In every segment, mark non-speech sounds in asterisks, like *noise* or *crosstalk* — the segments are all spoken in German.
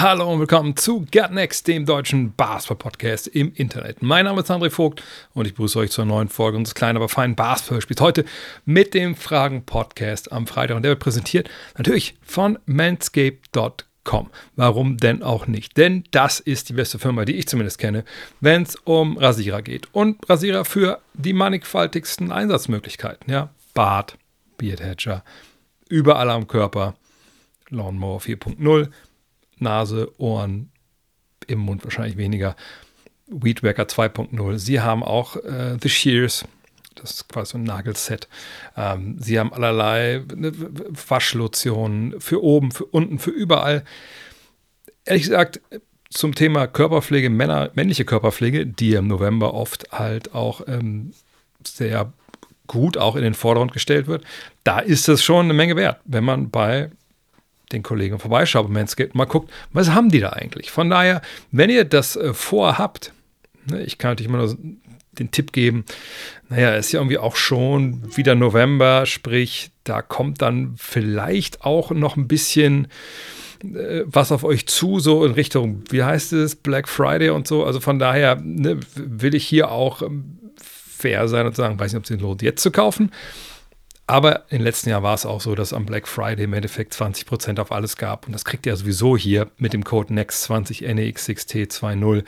Hallo und willkommen zu Gut Next, dem deutschen Basketball-Podcast im Internet. Mein Name ist André Vogt und ich begrüße euch zur neuen Folge unseres kleinen, aber feinen Basketball-Spiels. Heute mit dem Fragen-Podcast am Freitag und der wird präsentiert natürlich von manscape.com. Warum denn auch nicht? Denn das ist die beste Firma, die ich zumindest kenne, wenn es um Rasierer geht. Und Rasierer für die mannigfaltigsten Einsatzmöglichkeiten. Ja, Bart, Beardhatcher, überall am Körper, Lawnmower 4.0, Nase, Ohren, im Mund wahrscheinlich weniger. Weedwacker 2.0. Sie haben auch äh, The Shears, das ist quasi so ein Nagelset. Ähm, sie haben allerlei ne, Waschlotionen für oben, für unten, für überall. Ehrlich gesagt, zum Thema Körperpflege, Männer, männliche Körperpflege, die im November oft halt auch ähm, sehr gut auch in den Vordergrund gestellt wird, da ist es schon eine Menge wert, wenn man bei den Kollegen vorbeischaut bei Manscaped und mal guckt, was haben die da eigentlich? Von daher, wenn ihr das äh, vorhabt, ne, ich kann natürlich immer nur den Tipp geben, naja, ist ja irgendwie auch schon wieder November, sprich, da kommt dann vielleicht auch noch ein bisschen äh, was auf euch zu, so in Richtung, wie heißt es, Black Friday und so. Also von daher ne, will ich hier auch ähm, fair sein und sagen, weiß nicht, ob es sich lohnt, jetzt zu kaufen. Aber im letzten Jahr war es auch so, dass am Black Friday im Endeffekt 20% auf alles gab. Und das kriegt ihr sowieso hier mit dem Code NEXT20 NEXXT20.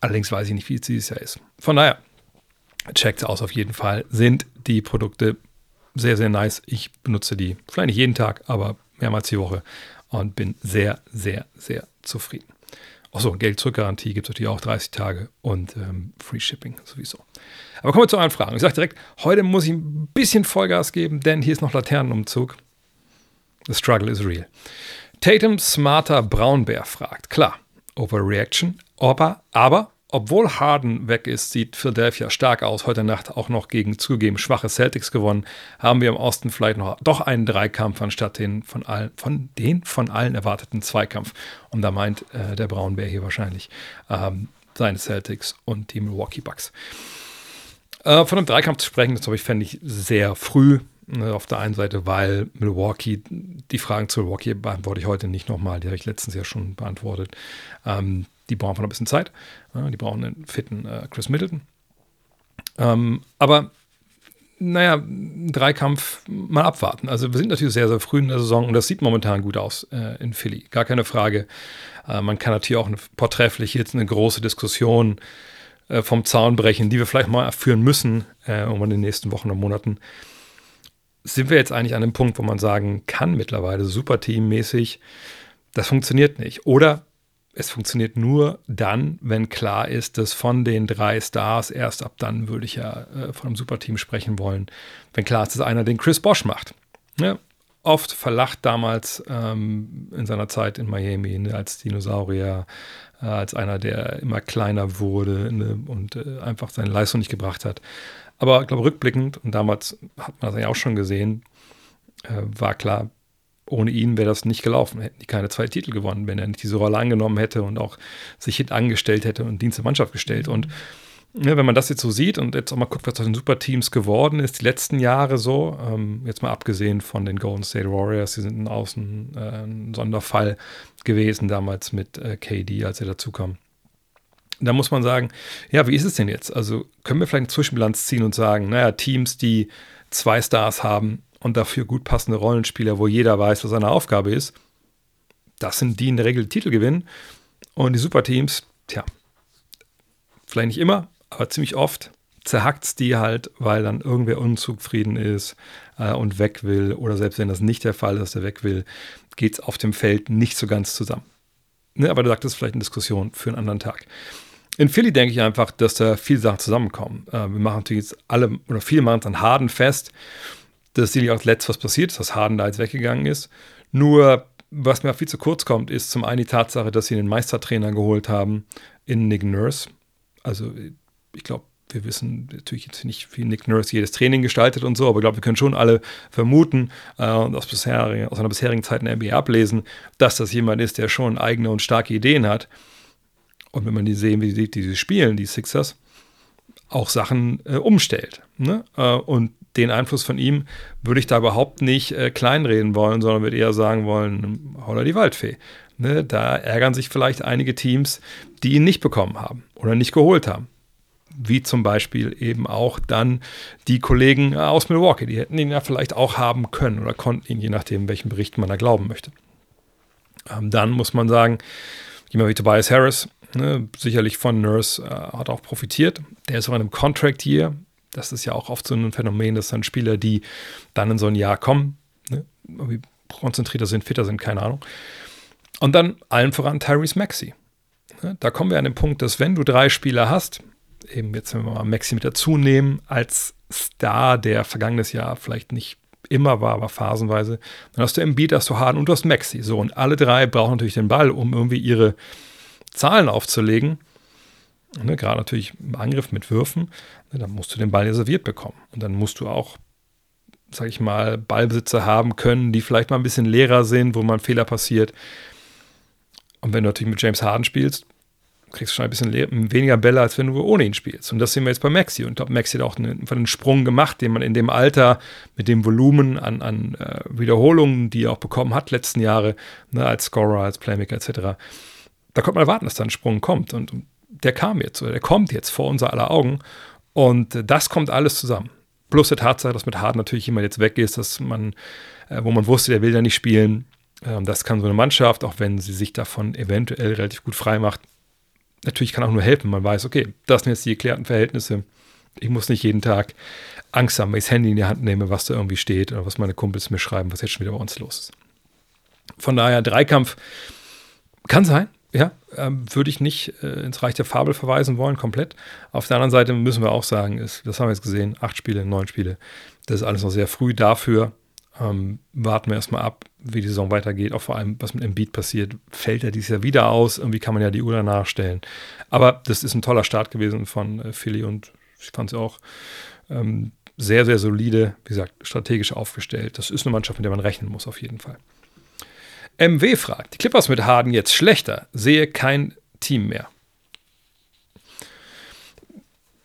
Allerdings weiß ich nicht, wie es dieses Jahr ist. Von daher, checkt es aus auf jeden Fall. Sind die Produkte sehr, sehr nice. Ich benutze die vielleicht nicht jeden Tag, aber mehrmals die Woche und bin sehr, sehr, sehr zufrieden. Achso, Geld-Zurück-Garantie gibt es natürlich auch 30 Tage und ähm, Free Shipping sowieso. Aber kommen wir zu euren Fragen. Ich sage direkt, heute muss ich ein bisschen Vollgas geben, denn hier ist noch Laternenumzug. The struggle is real. Tatum Smarter Braunbär fragt, klar, Overreaction, aber, aber obwohl Harden weg ist, sieht Philadelphia stark aus. Heute Nacht auch noch gegen zugegeben schwache Celtics gewonnen. Haben wir im Osten vielleicht noch doch einen Dreikampf anstatt den von, all, von den von allen erwarteten Zweikampf. Und da meint äh, der Braunbär hier wahrscheinlich ähm, seine Celtics und die Milwaukee Bucks. Äh, von einem Dreikampf zu sprechen, das ich, fände ich sehr früh. Ne, auf der einen Seite, weil Milwaukee, die Fragen zu Milwaukee beantworte ich heute nicht nochmal, die habe ich letztens ja schon beantwortet. Ähm, die brauchen noch ein bisschen Zeit. Ja, die brauchen einen fitten äh, Chris Middleton. Ähm, aber naja, Dreikampf mal abwarten. Also wir sind natürlich sehr, sehr früh in der Saison und das sieht momentan gut aus äh, in Philly. Gar keine Frage. Äh, man kann natürlich auch eine, vortrefflich jetzt eine große Diskussion äh, vom Zaun brechen, die wir vielleicht mal führen müssen, äh, irgendwann in den nächsten Wochen und Monaten. Sind wir jetzt eigentlich an einem Punkt, wo man sagen kann mittlerweile, superteammäßig, das funktioniert nicht. Oder es funktioniert nur dann, wenn klar ist, dass von den drei Stars, erst ab dann würde ich ja äh, von einem Superteam sprechen wollen, wenn klar ist, dass einer den Chris Bosch macht. Ja, oft verlacht damals ähm, in seiner Zeit in Miami ne, als Dinosaurier, als einer, der immer kleiner wurde ne, und äh, einfach seine Leistung nicht gebracht hat. Aber ich glaube, rückblickend, und damals hat man das ja auch schon gesehen, äh, war klar, ohne ihn wäre das nicht gelaufen. Hätten die keine zwei Titel gewonnen, wenn er nicht diese Rolle angenommen hätte und auch sich hinten angestellt hätte und Dienst der Mannschaft gestellt. Und ja, wenn man das jetzt so sieht und jetzt auch mal guckt, was aus den Superteams geworden ist, die letzten Jahre so, ähm, jetzt mal abgesehen von den Golden State Warriors, die sind ein Außen äh, ein Sonderfall gewesen damals mit äh, KD, als er dazu kam. Da muss man sagen, ja, wie ist es denn jetzt? Also können wir vielleicht eine Zwischenbilanz ziehen und sagen, naja, Teams, die zwei Stars haben, und dafür gut passende Rollenspieler, wo jeder weiß, was seine Aufgabe ist, das sind die in der Regel Titel gewinnen. Und die Superteams, tja, vielleicht nicht immer, aber ziemlich oft zerhackt es die halt, weil dann irgendwer unzufrieden ist äh, und weg will. Oder selbst wenn das nicht der Fall ist, dass er weg will, geht es auf dem Feld nicht so ganz zusammen. Ne, aber du sagtest vielleicht eine Diskussion für einen anderen Tag. In Philly denke ich einfach, dass da viele Sachen zusammenkommen. Äh, wir machen natürlich jetzt alle, oder viele machen es an Harden fest. Das ist sicherlich auch das Letzte, was passiert ist, dass Harden da jetzt weggegangen ist. Nur, was mir auch viel zu kurz kommt, ist zum einen die Tatsache, dass sie einen Meistertrainer geholt haben in Nick Nurse. Also ich glaube, wir wissen natürlich jetzt nicht, wie Nick Nurse jedes Training gestaltet und so, aber ich glaube, wir können schon alle vermuten äh, und aus, bisherigen, aus einer bisherigen Zeit in der NBA ablesen, dass das jemand ist, der schon eigene und starke Ideen hat. Und wenn man die sehen, wie die, die spielen, die Sixers, auch Sachen äh, umstellt. Ne? Äh, und den Einfluss von ihm würde ich da überhaupt nicht äh, kleinreden wollen, sondern würde eher sagen wollen, holla die Waldfee. Ne? Da ärgern sich vielleicht einige Teams, die ihn nicht bekommen haben oder nicht geholt haben wie zum Beispiel eben auch dann die Kollegen aus Milwaukee. Die hätten ihn ja vielleicht auch haben können oder konnten ihn, je nachdem, welchen Berichten man da glauben möchte. Ähm, dann muss man sagen, jemand wie Tobias Harris, ne, sicherlich von Nurse, äh, hat auch profitiert. Der ist auch in einem Contract Year. Das ist ja auch oft so ein Phänomen, dass dann Spieler, die dann in so ein Jahr kommen, ne, konzentrierter sind, fitter sind, keine Ahnung. Und dann allen voran Tyrese Maxey. Ne, da kommen wir an den Punkt, dass wenn du drei Spieler hast, eben jetzt, wenn wir mal Maxi mit dazu nehmen, als Star, der vergangenes Jahr vielleicht nicht immer war, aber phasenweise, dann hast du Embiid, hast du Harden und du hast Maxi. So, und alle drei brauchen natürlich den Ball, um irgendwie ihre Zahlen aufzulegen. Ne, gerade natürlich im Angriff mit Würfen, ne, dann musst du den Ball reserviert bekommen. Und dann musst du auch, sag ich mal, Ballbesitzer haben können, die vielleicht mal ein bisschen leerer sind, wo mal ein Fehler passiert. Und wenn du natürlich mit James Harden spielst, kriegst schon ein bisschen weniger Bälle, als wenn du ohne ihn spielst. Und das sehen wir jetzt bei Maxi. Und ich Maxi hat auch einen, einen, Sprung gemacht, den man in dem Alter mit dem Volumen an, an äh, Wiederholungen, die er auch bekommen hat, letzten Jahre, ne, als Scorer, als Playmaker etc., da konnte man erwarten, dass da ein Sprung kommt. Und, der kam jetzt, oder der kommt jetzt vor unser aller Augen. Und äh, das kommt alles zusammen. Plus der Tatsache, dass mit Hart natürlich jemand jetzt weg ist, dass man, äh, wo man wusste, der will ja nicht spielen. Ähm, das kann so eine Mannschaft, auch wenn sie sich davon eventuell relativ gut frei macht, natürlich kann auch nur helfen. Man weiß, okay, das sind jetzt die erklärten Verhältnisse. Ich muss nicht jeden Tag Angst haben, wenn ich das Handy in die Hand nehme, was da irgendwie steht oder was meine Kumpels mir schreiben, was jetzt schon wieder bei uns los ist. Von daher, Dreikampf kann sein, ja, ähm, würde ich nicht äh, ins Reich der Fabel verweisen wollen, komplett. Auf der anderen Seite müssen wir auch sagen, ist, das haben wir jetzt gesehen, acht Spiele, neun Spiele, das ist alles noch sehr früh dafür. Ähm, warten wir erstmal ab, wie die Saison weitergeht, auch vor allem, was mit Embiid passiert. Fällt er dieses Jahr wieder aus? Irgendwie kann man ja die Uhr danach stellen. Aber das ist ein toller Start gewesen von äh, Philly und ich fand sie auch ähm, sehr, sehr solide, wie gesagt, strategisch aufgestellt. Das ist eine Mannschaft, mit der man rechnen muss, auf jeden Fall. MW fragt: Die Clippers mit Harden jetzt schlechter, sehe kein Team mehr.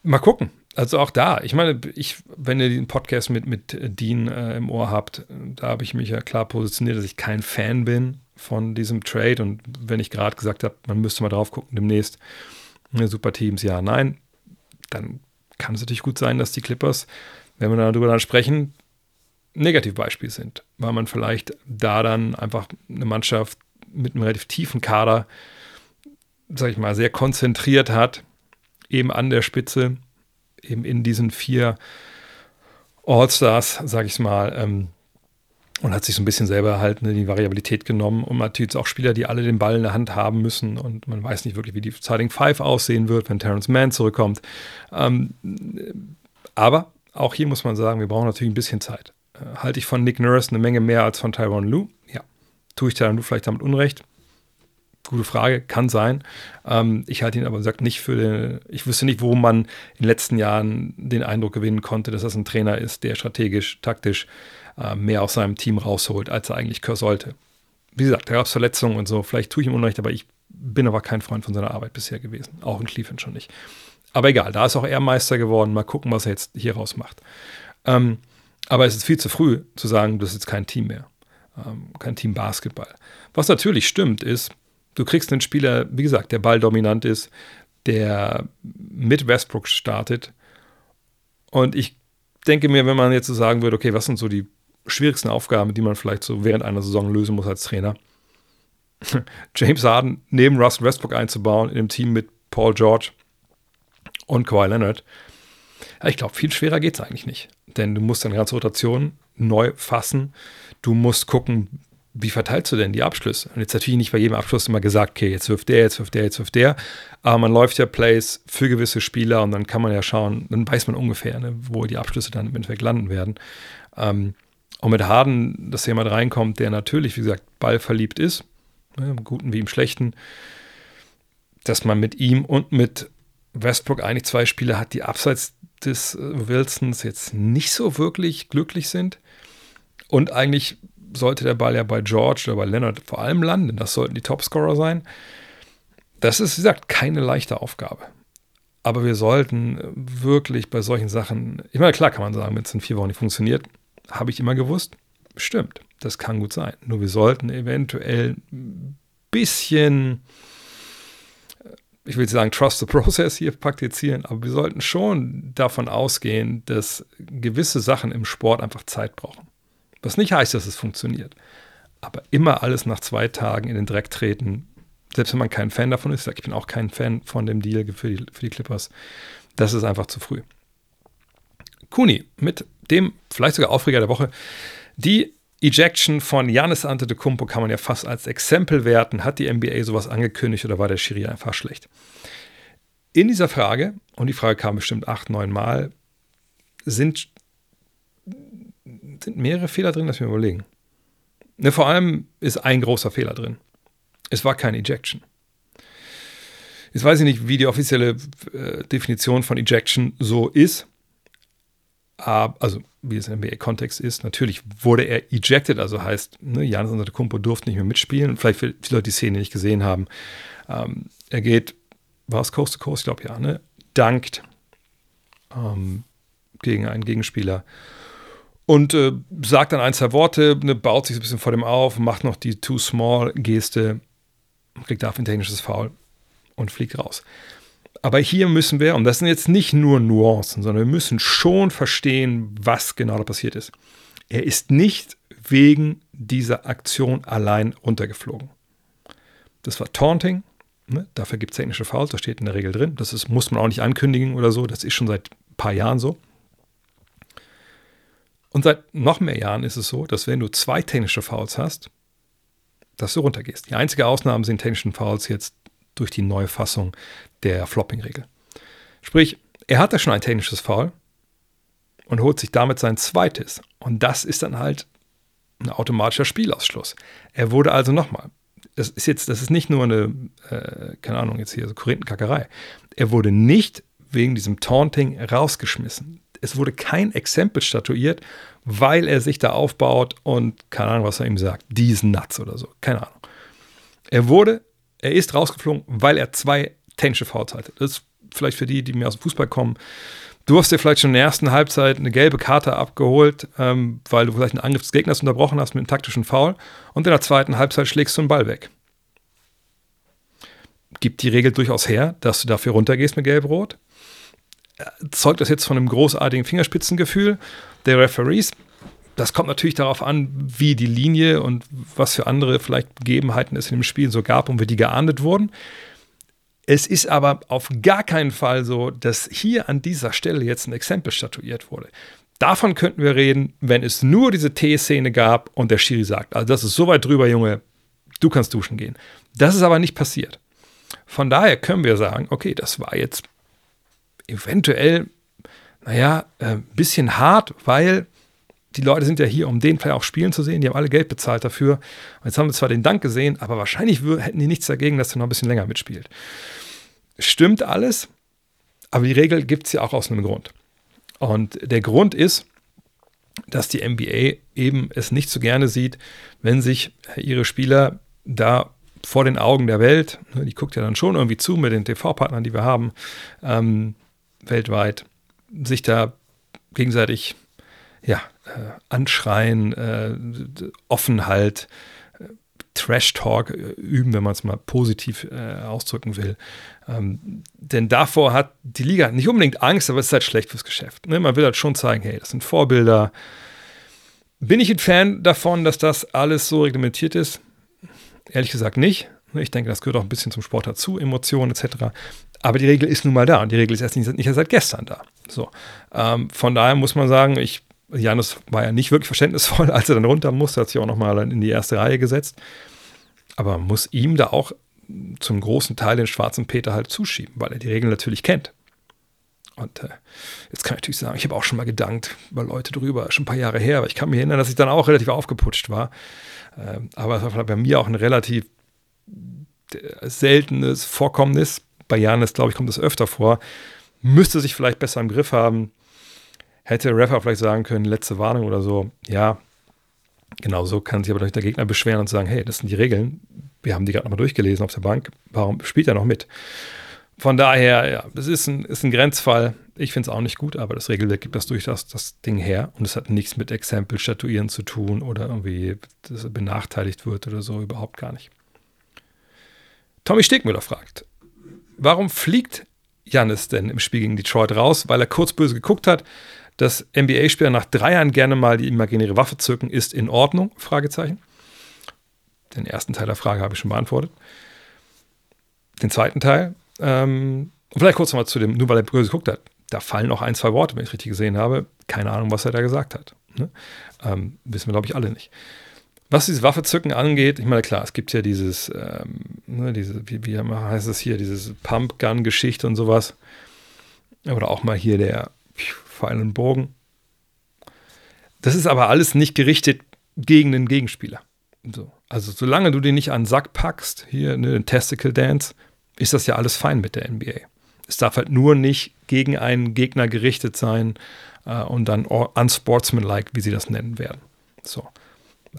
Mal gucken. Also auch da, ich meine, ich, wenn ihr den Podcast mit, mit Dean äh, im Ohr habt, da habe ich mich ja klar positioniert, dass ich kein Fan bin von diesem Trade. Und wenn ich gerade gesagt habe, man müsste mal drauf gucken, demnächst ne, super Teams, ja, nein, dann kann es natürlich gut sein, dass die Clippers, wenn wir darüber dann sprechen, Negativbeispiel sind, weil man vielleicht da dann einfach eine Mannschaft mit einem relativ tiefen Kader, sag ich mal, sehr konzentriert hat, eben an der Spitze eben in diesen vier All-Stars, sage ich mal, ähm, und hat sich so ein bisschen selber halt ne, die Variabilität genommen. Und natürlich auch Spieler, die alle den Ball in der Hand haben müssen. Und man weiß nicht wirklich, wie die Starting Five aussehen wird, wenn Terrence Mann zurückkommt. Ähm, aber auch hier muss man sagen, wir brauchen natürlich ein bisschen Zeit. Äh, halte ich von Nick Nurse eine Menge mehr als von Tyron Lue? Ja. Tue ich Tyron Lue vielleicht damit Unrecht? Gute Frage, kann sein. Ähm, ich halte ihn aber gesagt nicht für den, ich wüsste nicht, wo man in den letzten Jahren den Eindruck gewinnen konnte, dass das ein Trainer ist, der strategisch, taktisch äh, mehr aus seinem Team rausholt, als er eigentlich sollte. Wie gesagt, da gab es Verletzungen und so, vielleicht tue ich ihm Unrecht, aber ich bin aber kein Freund von seiner Arbeit bisher gewesen. Auch in Cleveland schon nicht. Aber egal, da ist auch er Meister geworden. Mal gucken, was er jetzt hier raus macht. Ähm, aber es ist viel zu früh zu sagen, das ist jetzt kein Team mehr. Ähm, kein Team Basketball. Was natürlich stimmt, ist, Du kriegst einen Spieler, wie gesagt, der balldominant ist, der mit Westbrook startet. Und ich denke mir, wenn man jetzt so sagen würde, okay, was sind so die schwierigsten Aufgaben, die man vielleicht so während einer Saison lösen muss als Trainer? *laughs* James Harden neben Russell Westbrook einzubauen in einem Team mit Paul George und Kawhi Leonard. Ich glaube, viel schwerer geht es eigentlich nicht. Denn du musst deine ganze Rotation neu fassen. Du musst gucken, wie verteilst du denn die Abschlüsse? Und jetzt natürlich nicht bei jedem Abschluss immer gesagt, okay, jetzt wirft der, jetzt wirft der, jetzt wirft der. Aber man läuft ja Plays für gewisse Spieler und dann kann man ja schauen, dann weiß man ungefähr, ne, wo die Abschlüsse dann im Endeffekt landen werden. Ähm, und mit Harden, dass jemand reinkommt, der natürlich, wie gesagt, ballverliebt ist, ne, im Guten wie im Schlechten, dass man mit ihm und mit Westbrook eigentlich zwei Spieler hat, die abseits des äh, Wilsons jetzt nicht so wirklich glücklich sind. Und eigentlich sollte der Ball ja bei George oder bei Leonard vor allem landen. Das sollten die Topscorer sein. Das ist, wie gesagt, keine leichte Aufgabe. Aber wir sollten wirklich bei solchen Sachen, ich meine, klar kann man sagen, wenn es in vier Wochen nicht funktioniert, habe ich immer gewusst. Stimmt, das kann gut sein. Nur wir sollten eventuell ein bisschen, ich will sagen, trust the process hier praktizieren, aber wir sollten schon davon ausgehen, dass gewisse Sachen im Sport einfach Zeit brauchen. Was nicht heißt, dass es funktioniert. Aber immer alles nach zwei Tagen in den Dreck treten, selbst wenn man kein Fan davon ist, ich bin auch kein Fan von dem Deal für die, für die Clippers, das ist einfach zu früh. Kuni mit dem vielleicht sogar Aufreger der Woche. Die Ejection von Janis Antetokounmpo kann man ja fast als Exempel werten. Hat die NBA sowas angekündigt oder war der Schiri einfach schlecht? In dieser Frage, und die Frage kam bestimmt acht, neun Mal, sind, sind mehrere Fehler drin, lass mich überlegen. Ne, vor allem ist ein großer Fehler drin. Es war kein Ejection. Jetzt weiß ich nicht, wie die offizielle äh, Definition von Ejection so ist. Aber, also, wie es im NBA-Kontext ist. Natürlich wurde er ejected, also heißt, ne, Janis Antetokounmpo durfte nicht mehr mitspielen. Vielleicht für die Leute, die Szene nicht gesehen haben. Ähm, er geht, war es Coast to Coast? Ich glaube ja, ne? Dankt ähm, gegen einen Gegenspieler und äh, sagt dann ein, zwei Worte, ne, baut sich so ein bisschen vor dem auf, macht noch die Too Small-Geste kriegt dafür ein technisches Foul und fliegt raus. Aber hier müssen wir, und das sind jetzt nicht nur Nuancen, sondern wir müssen schon verstehen, was genau da passiert ist. Er ist nicht wegen dieser Aktion allein runtergeflogen. Das war Taunting. Ne? Dafür gibt es technische Fouls, das steht in der Regel drin. Das ist, muss man auch nicht ankündigen oder so. Das ist schon seit ein paar Jahren so. Und seit noch mehr Jahren ist es so, dass wenn du zwei technische Fouls hast, dass du runtergehst. Die einzige Ausnahme sind Tension Fouls jetzt durch die neue Fassung der Flopping-Regel. Sprich, er hat da schon ein technisches Foul und holt sich damit sein zweites. Und das ist dann halt ein automatischer Spielausschluss. Er wurde also nochmal, das ist jetzt, das ist nicht nur eine, äh, keine Ahnung, jetzt hier so Korinthenkackerei. Er wurde nicht wegen diesem Taunting rausgeschmissen. Es wurde kein Exempel statuiert, weil er sich da aufbaut und keine Ahnung, was er ihm sagt. Diesen Nuts oder so. Keine Ahnung. Er wurde, er ist rausgeflogen, weil er zwei technische Fouls hatte. Das ist vielleicht für die, die mir aus dem Fußball kommen. Du hast dir vielleicht schon in der ersten Halbzeit eine gelbe Karte abgeholt, ähm, weil du vielleicht einen Angriff des Gegners unterbrochen hast mit einem taktischen Foul. Und in der zweiten Halbzeit schlägst du einen Ball weg. Gibt die Regel durchaus her, dass du dafür runtergehst mit Gelb-Rot? Zeugt das jetzt von einem großartigen Fingerspitzengefühl? der Referees. Das kommt natürlich darauf an, wie die Linie und was für andere vielleicht Begebenheiten es in dem Spiel so gab und wie die geahndet wurden. Es ist aber auf gar keinen Fall so, dass hier an dieser Stelle jetzt ein Exempel statuiert wurde. Davon könnten wir reden, wenn es nur diese T-Szene gab und der Schiri sagt, also das ist so weit drüber, Junge, du kannst duschen gehen. Das ist aber nicht passiert. Von daher können wir sagen, okay, das war jetzt eventuell naja, ein äh, bisschen hart, weil die Leute sind ja hier, um den Player auch spielen zu sehen. Die haben alle Geld bezahlt dafür. Und jetzt haben wir zwar den Dank gesehen, aber wahrscheinlich hätten die nichts dagegen, dass er noch ein bisschen länger mitspielt. Stimmt alles, aber die Regel gibt es ja auch aus einem Grund. Und der Grund ist, dass die NBA eben es nicht so gerne sieht, wenn sich ihre Spieler da vor den Augen der Welt, ne, die guckt ja dann schon irgendwie zu mit den TV-Partnern, die wir haben, ähm, weltweit, sich da gegenseitig ja, äh, anschreien, äh, Offenheit, äh, Trash-Talk äh, üben, wenn man es mal positiv äh, ausdrücken will. Ähm, denn davor hat die Liga nicht unbedingt Angst, aber es ist halt schlecht fürs Geschäft. Ne? Man will halt schon zeigen, hey, das sind Vorbilder. Bin ich ein Fan davon, dass das alles so reglementiert ist? Ehrlich gesagt nicht. Ich denke, das gehört auch ein bisschen zum Sport dazu, Emotionen etc. Aber die Regel ist nun mal da und die Regel ist erst nicht, nicht seit gestern da. So. Ähm, von daher muss man sagen, ich, Janus war ja nicht wirklich verständnisvoll, *laughs* als er dann runter musste, hat sich auch nochmal in die erste Reihe gesetzt. Aber man muss ihm da auch zum großen Teil den schwarzen Peter halt zuschieben, weil er die Regeln natürlich kennt. Und äh, jetzt kann ich natürlich sagen, ich habe auch schon mal gedankt über Leute drüber, schon ein paar Jahre her, aber ich kann mich erinnern, dass ich dann auch relativ aufgeputscht war. Ähm, aber es war bei mir auch ein relativ äh, seltenes Vorkommnis, bei Janis, glaube ich, kommt das öfter vor. Müsste sich vielleicht besser im Griff haben. Hätte der Rapper vielleicht sagen können, letzte Warnung oder so. Ja, genau so kann sich aber durch der Gegner beschweren und sagen, hey, das sind die Regeln. Wir haben die gerade nochmal durchgelesen auf der Bank. Warum spielt er noch mit? Von daher, ja, das ist ein, ist ein Grenzfall. Ich finde es auch nicht gut, aber das Regelwerk gibt das durchaus das Ding her und es hat nichts mit Exempel statuieren zu tun oder irgendwie, dass er benachteiligt wird oder so, überhaupt gar nicht. Tommy Stegmüller fragt, warum fliegt Jannis denn im Spiel gegen Detroit raus? Weil er kurz böse geguckt hat, dass NBA-Spieler nach drei Jahren gerne mal die imaginäre Waffe zücken, ist in Ordnung? Fragezeichen. Den ersten Teil der Frage habe ich schon beantwortet. Den zweiten Teil, ähm, vielleicht kurz nochmal zu dem, nur weil er böse geguckt hat da fallen auch ein, zwei Worte, wenn ich richtig gesehen habe. Keine Ahnung, was er da gesagt hat. Ne? Ähm, wissen wir, glaube ich, alle nicht. Was dieses Waffezücken angeht, ich meine, klar, es gibt ja dieses, ähm, ne, diese, wie, wie heißt es hier, dieses Pump-Gun-Geschichte und sowas. Oder auch mal hier der Pfeil und Bogen. Das ist aber alles nicht gerichtet gegen den Gegenspieler. So. Also, solange du den nicht an den Sack packst, hier, ne, den Testicle Dance, ist das ja alles fein mit der NBA. Es darf halt nur nicht gegen einen Gegner gerichtet sein äh, und dann unsportsmanlike, wie sie das nennen werden. So.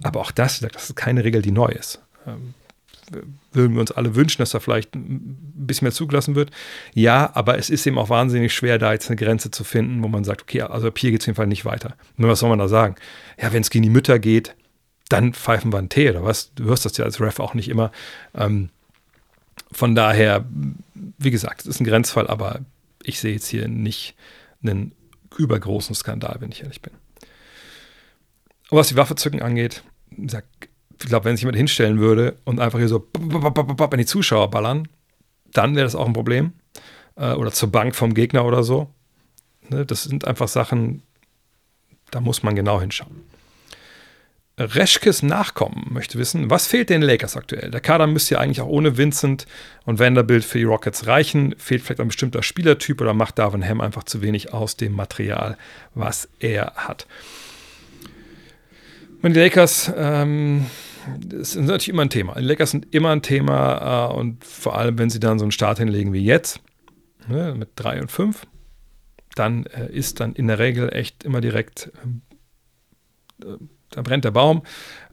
Aber auch das, das ist keine Regel, die neu ist. Ähm, würden wir uns alle wünschen, dass da vielleicht ein bisschen mehr zugelassen wird. Ja, aber es ist eben auch wahnsinnig schwer, da jetzt eine Grenze zu finden, wo man sagt, okay, also ab hier geht es jedenfalls nicht weiter. Nur was soll man da sagen? Ja, wenn es gegen die Mütter geht, dann pfeifen wir einen Tee oder was? Du hörst das ja als Ref auch nicht immer. Ähm, von daher, wie gesagt, es ist ein Grenzfall, aber ich sehe jetzt hier nicht einen übergroßen Skandal, wenn ich ehrlich bin. Und was die Waffezücken angeht, ich glaube, wenn sich jemand hinstellen würde und einfach hier so in die Zuschauer ballern, dann wäre das auch ein Problem. Äh, oder zur Bank vom Gegner oder so. Ne, das sind einfach Sachen, da muss man genau hinschauen. Reschkes Nachkommen möchte wissen, was fehlt den Lakers aktuell? Der Kader müsste ja eigentlich auch ohne Vincent und Vanderbilt für die Rockets reichen. Fehlt vielleicht ein bestimmter Spielertyp oder macht Darvin Ham einfach zu wenig aus dem Material, was er hat? Und die Lakers, ähm, das ist natürlich immer ein Thema. Die Lakers sind immer ein Thema äh, und vor allem, wenn sie dann so einen Start hinlegen wie jetzt, ne, mit 3 und 5, dann äh, ist dann in der Regel echt immer direkt äh, da brennt der Baum.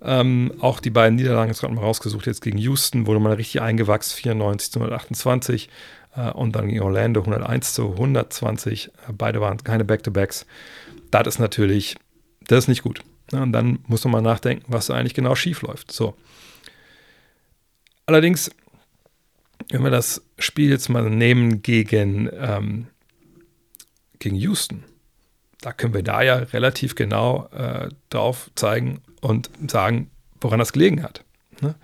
Ähm, auch die beiden Niederlagen jetzt gerade mal rausgesucht, jetzt gegen Houston wurde man richtig eingewachsen, 94 zu 128 äh, und dann gegen Orlando 101 zu 120. Äh, beide waren keine Back-to-Backs. Das ist natürlich, das ist nicht gut. Ja, und dann muss man mal nachdenken, was eigentlich genau schief läuft. So. Allerdings, wenn wir das Spiel jetzt mal nehmen gegen, ähm, gegen Houston, da können wir da ja relativ genau äh, drauf zeigen und sagen, woran das gelegen hat. Ne?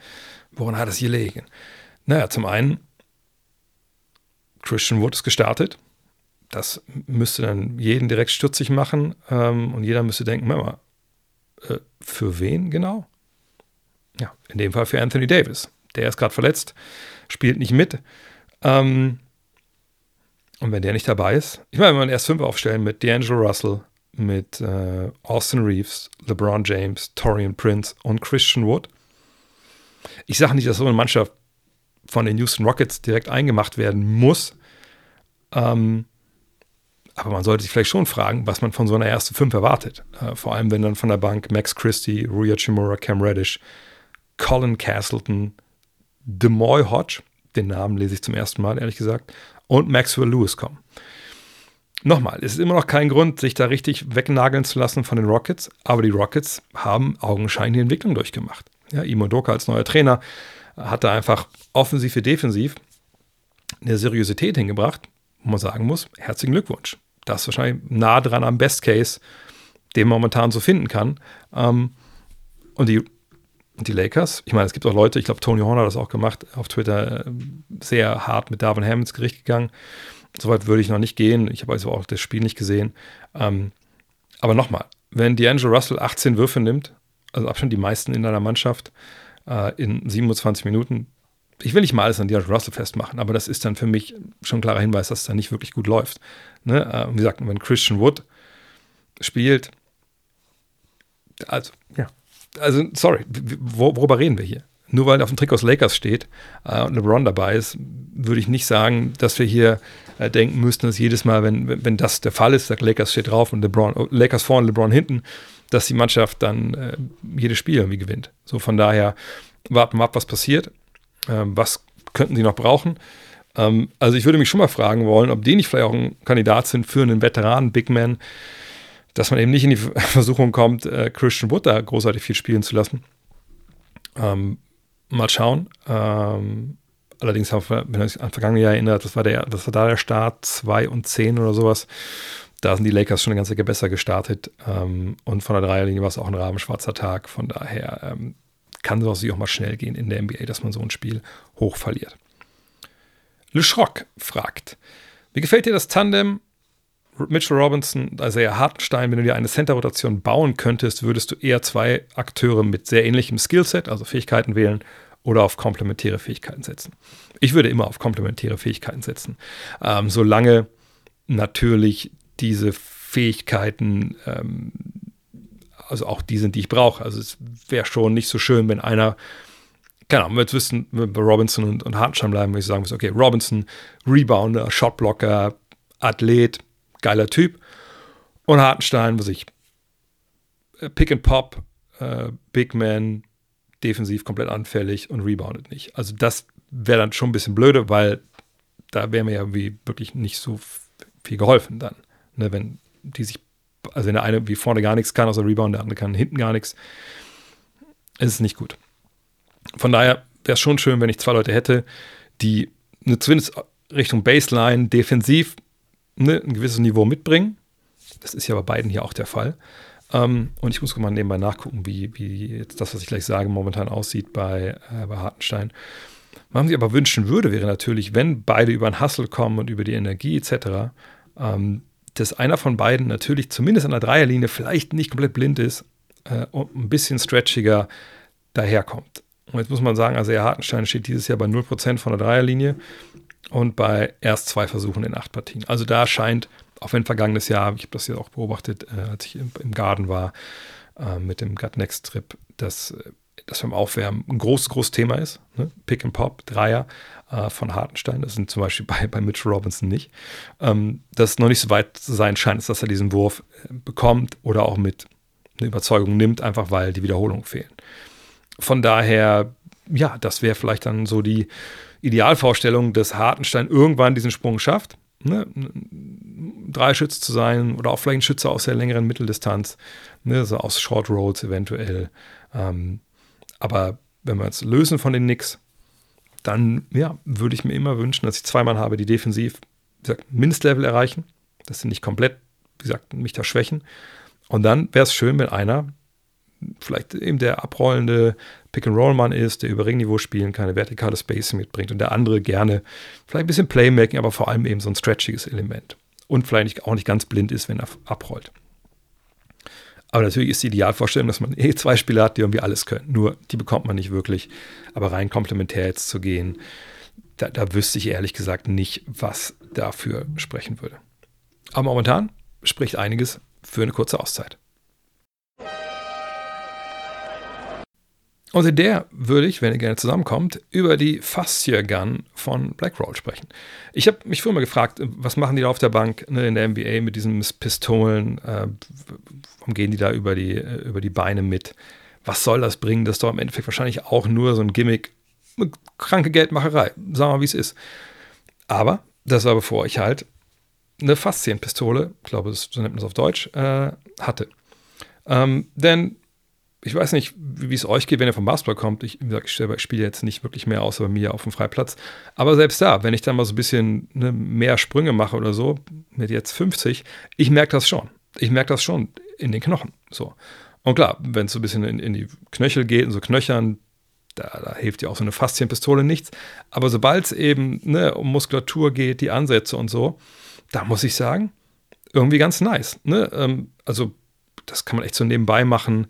Woran hat es gelegen? Naja, zum einen, Christian Wood ist gestartet. Das müsste dann jeden direkt stutzig machen ähm, und jeder müsste denken, mal, äh, für wen genau? Ja, in dem Fall für Anthony Davis. Der ist gerade verletzt, spielt nicht mit. Ähm, und wenn der nicht dabei ist, ich meine, wenn man erst fünf aufstellen mit D'Angelo Russell, mit äh, Austin Reeves, LeBron James, Torian Prince und Christian Wood. Ich sage nicht, dass so eine Mannschaft von den Houston Rockets direkt eingemacht werden muss. Ähm, aber man sollte sich vielleicht schon fragen, was man von so einer ersten Fünf erwartet. Äh, vor allem, wenn dann von der Bank Max Christie, Rui Chimura, Cam Reddish, Colin Castleton, DeMoy Hodge, den Namen lese ich zum ersten Mal, ehrlich gesagt, und Maxwell Lewis kommen. Nochmal, es ist immer noch kein Grund, sich da richtig wegnageln zu lassen von den Rockets, aber die Rockets haben augenscheinlich die Entwicklung durchgemacht. Ja, Imo Doka als neuer Trainer hat da einfach offensiv wie defensiv eine Seriosität hingebracht, wo man sagen muss, herzlichen Glückwunsch. Das ist wahrscheinlich nah dran am Best Case, den man momentan so finden kann. Ähm, und die, die Lakers, ich meine, es gibt auch Leute, ich glaube, Tony Horner hat das auch gemacht, auf Twitter äh, sehr hart mit Darvin Ham ins Gericht gegangen Soweit würde ich noch nicht gehen. Ich habe also auch das Spiel nicht gesehen. Ähm, aber nochmal, wenn D'Angelo Russell 18 Würfe nimmt, also Abstand die meisten in einer Mannschaft, äh, in 27 Minuten, ich will nicht mal alles an D'Angelo Russell festmachen, aber das ist dann für mich schon ein klarer Hinweis, dass es da nicht wirklich gut läuft. Ne? Äh, wie gesagt, wenn Christian Wood spielt, also, ja. Also, sorry, worüber reden wir hier? nur weil auf dem Trick aus Lakers steht äh, und LeBron dabei ist, würde ich nicht sagen, dass wir hier äh, denken müssten, dass jedes Mal, wenn, wenn, wenn das der Fall ist, sagt Lakers steht drauf und LeBron, oh, Lakers vorne, LeBron hinten, dass die Mannschaft dann äh, jedes Spiel irgendwie gewinnt. So von daher warten wir ab, was passiert. Ähm, was könnten sie noch brauchen? Ähm, also ich würde mich schon mal fragen wollen, ob die nicht vielleicht auch ein Kandidat sind für einen Veteranen Big Man, dass man eben nicht in die *laughs* Versuchung kommt, äh, Christian Wood da großartig viel spielen zu lassen. Ähm, mal schauen. Ähm, allerdings, wenn ihr euch an vergangene Jahr erinnert, das war, der, das war da der Start 2 und 10 oder sowas. Da sind die Lakers schon eine ganze Ecke besser gestartet. Ähm, und von der Dreierlinie war es auch ein rabenschwarzer Tag. Von daher ähm, kann sowas auch mal schnell gehen in der NBA, dass man so ein Spiel hoch verliert. Le Schrock fragt, wie gefällt dir das Tandem Mitchell Robinson, Isaiah Hartenstein, wenn du dir eine Center-Rotation bauen könntest, würdest du eher zwei Akteure mit sehr ähnlichem Skillset, also Fähigkeiten wählen, oder auf komplementäre Fähigkeiten setzen. Ich würde immer auf komplementäre Fähigkeiten setzen, ähm, solange natürlich diese Fähigkeiten, ähm, also auch die sind, die ich brauche. Also es wäre schon nicht so schön, wenn einer keine Ahnung, wenn wir jetzt wissen, wenn wir bei Robinson und, und Hartenstein bleiben, würde ich sagen, okay, Robinson, Rebounder, Shotblocker, Athlet, geiler Typ. Und Hartenstein, was ich, äh, Pick and Pop, äh, Big Man, defensiv komplett anfällig und reboundet nicht. Also das wäre dann schon ein bisschen blöde, weil da wäre mir ja irgendwie wirklich nicht so viel geholfen dann. Ne, wenn die sich, also wenn der eine wie vorne gar nichts kann, außer Rebound, der andere kann hinten gar nichts, ist es nicht gut. Von daher wäre es schon schön, wenn ich zwei Leute hätte, die eine, zumindest Richtung Baseline defensiv ne, ein gewisses Niveau mitbringen. Das ist ja bei beiden hier auch der Fall. Ähm, und ich muss mal nebenbei nachgucken, wie, wie jetzt das, was ich gleich sage, momentan aussieht bei, äh, bei Hartenstein. Was man sich aber wünschen würde, wäre natürlich, wenn beide über den Hustle kommen und über die Energie etc., ähm, dass einer von beiden natürlich zumindest an der Dreierlinie vielleicht nicht komplett blind ist äh, und ein bisschen stretchiger daherkommt. Und jetzt muss man sagen, also der Hartenstein steht dieses Jahr bei 0% von der Dreierlinie und bei erst zwei Versuchen in acht Partien. Also da scheint, auch wenn vergangenes Jahr, ich habe das ja auch beobachtet, äh, als ich im, im Garden war, äh, mit dem Gut Next Trip, dass das beim Aufwärmen ein großes, großes Thema ist. Ne? Pick and Pop, Dreier äh, von Hartenstein, das sind zum Beispiel *laughs* bei, bei Mitchell Robinson nicht. Ähm, dass noch nicht so weit zu sein scheint, dass er diesen Wurf äh, bekommt oder auch mit einer Überzeugung nimmt, einfach weil die Wiederholungen fehlen. Von daher, ja, das wäre vielleicht dann so die Idealvorstellung, dass Hartenstein irgendwann diesen Sprung schafft. Ne? Drei Schütze zu sein oder auch vielleicht ein Schütze aus der längeren Mitteldistanz, ne? so aus Short Rolls eventuell. Ähm, aber wenn wir jetzt lösen von den Knicks, dann ja, würde ich mir immer wünschen, dass ich zwei Mann habe, die defensiv, wie gesagt, Mindestlevel erreichen, dass sie nicht komplett, wie gesagt, mich da schwächen. Und dann wäre es schön, wenn einer vielleicht eben der abrollende Pick-and-Roll-Mann ist, der über Ringniveau spielen kann, eine vertikale Spacing mitbringt und der andere gerne vielleicht ein bisschen Playmaking, aber vor allem eben so ein stretchiges Element. Und vielleicht auch nicht ganz blind ist, wenn er abrollt. Aber natürlich ist die Idealvorstellung, dass man eh zwei Spieler hat, die irgendwie alles können. Nur die bekommt man nicht wirklich. Aber rein komplementär jetzt zu gehen, da, da wüsste ich ehrlich gesagt nicht, was dafür sprechen würde. Aber momentan spricht einiges für eine kurze Auszeit. Und in der würde ich, wenn ihr gerne zusammenkommt, über die Fascia Gun von Blackroll sprechen. Ich habe mich früher mal gefragt, was machen die da auf der Bank ne, in der NBA mit diesen Pistolen? Äh, warum gehen die da über die, äh, über die Beine mit? Was soll das bringen? Das ist doch im Endeffekt wahrscheinlich auch nur so ein Gimmick, eine kranke Geldmacherei. Sagen wir mal, wie es ist. Aber das war bevor ich halt eine Faszienpistole, ich glaube, so nennt man es auf Deutsch, äh, hatte. Ähm, denn ich weiß nicht, wie es euch geht, wenn ihr vom Basketball kommt. Ich, ich spiele jetzt nicht wirklich mehr außer bei mir auf dem Freiplatz. Aber selbst da, wenn ich dann mal so ein bisschen ne, mehr Sprünge mache oder so, mit jetzt 50, ich merke das schon. Ich merke das schon in den Knochen. So. Und klar, wenn es so ein bisschen in, in, die Knöchel geht und so Knöchern, da, da hilft ja auch so eine Faszienpistole nichts. Aber sobald es eben ne, um Muskulatur geht, die Ansätze und so, da muss ich sagen, irgendwie ganz nice. Ne? Ähm, also, das kann man echt so nebenbei machen.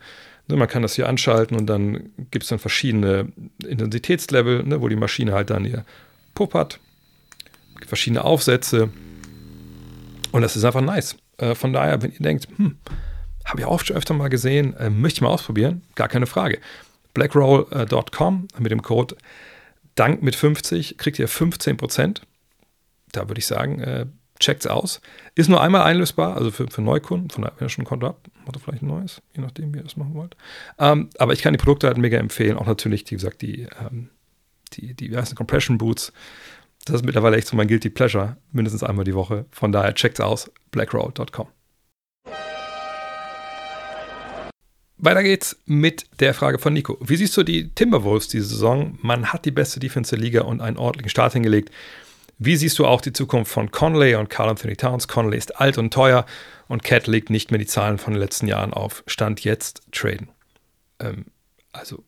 Ne, man kann das hier anschalten und dann gibt es dann verschiedene Intensitätslevel, ne, wo die Maschine halt dann ihr Pupp hat. Verschiedene Aufsätze. Und das ist einfach nice. Äh, von daher, wenn ihr denkt, hm, habe ich auch schon öfter mal gesehen, äh, möchte ich mal ausprobieren, gar keine Frage. Blackroll.com mit dem Code Dank mit 50 kriegt ihr 15%. Da würde ich sagen, äh, checkt's aus. Ist nur einmal einlösbar, also für, für Neukunden. Von daher, wenn ihr schon ein Konto habt, macht ihr vielleicht ein neues, je nachdem, wie ihr das machen wollt. Ähm, aber ich kann die Produkte halt mega empfehlen. Auch natürlich, wie gesagt, die, ähm, die, die, wie heißt Compression Boots. Das ist mittlerweile echt so mein Guilty Pleasure, mindestens einmal die Woche. Von daher checkt's aus, blackroll.com. Weiter geht's mit der Frage von Nico. Wie siehst du die Timberwolves diese Saison? Man hat die beste Defense der Liga und einen ordentlichen Start hingelegt. Wie siehst du auch die Zukunft von Conley und Carl Anthony Towns? Conley ist alt und teuer und Cat legt nicht mehr die Zahlen von den letzten Jahren auf. Stand jetzt traden. Ähm, also,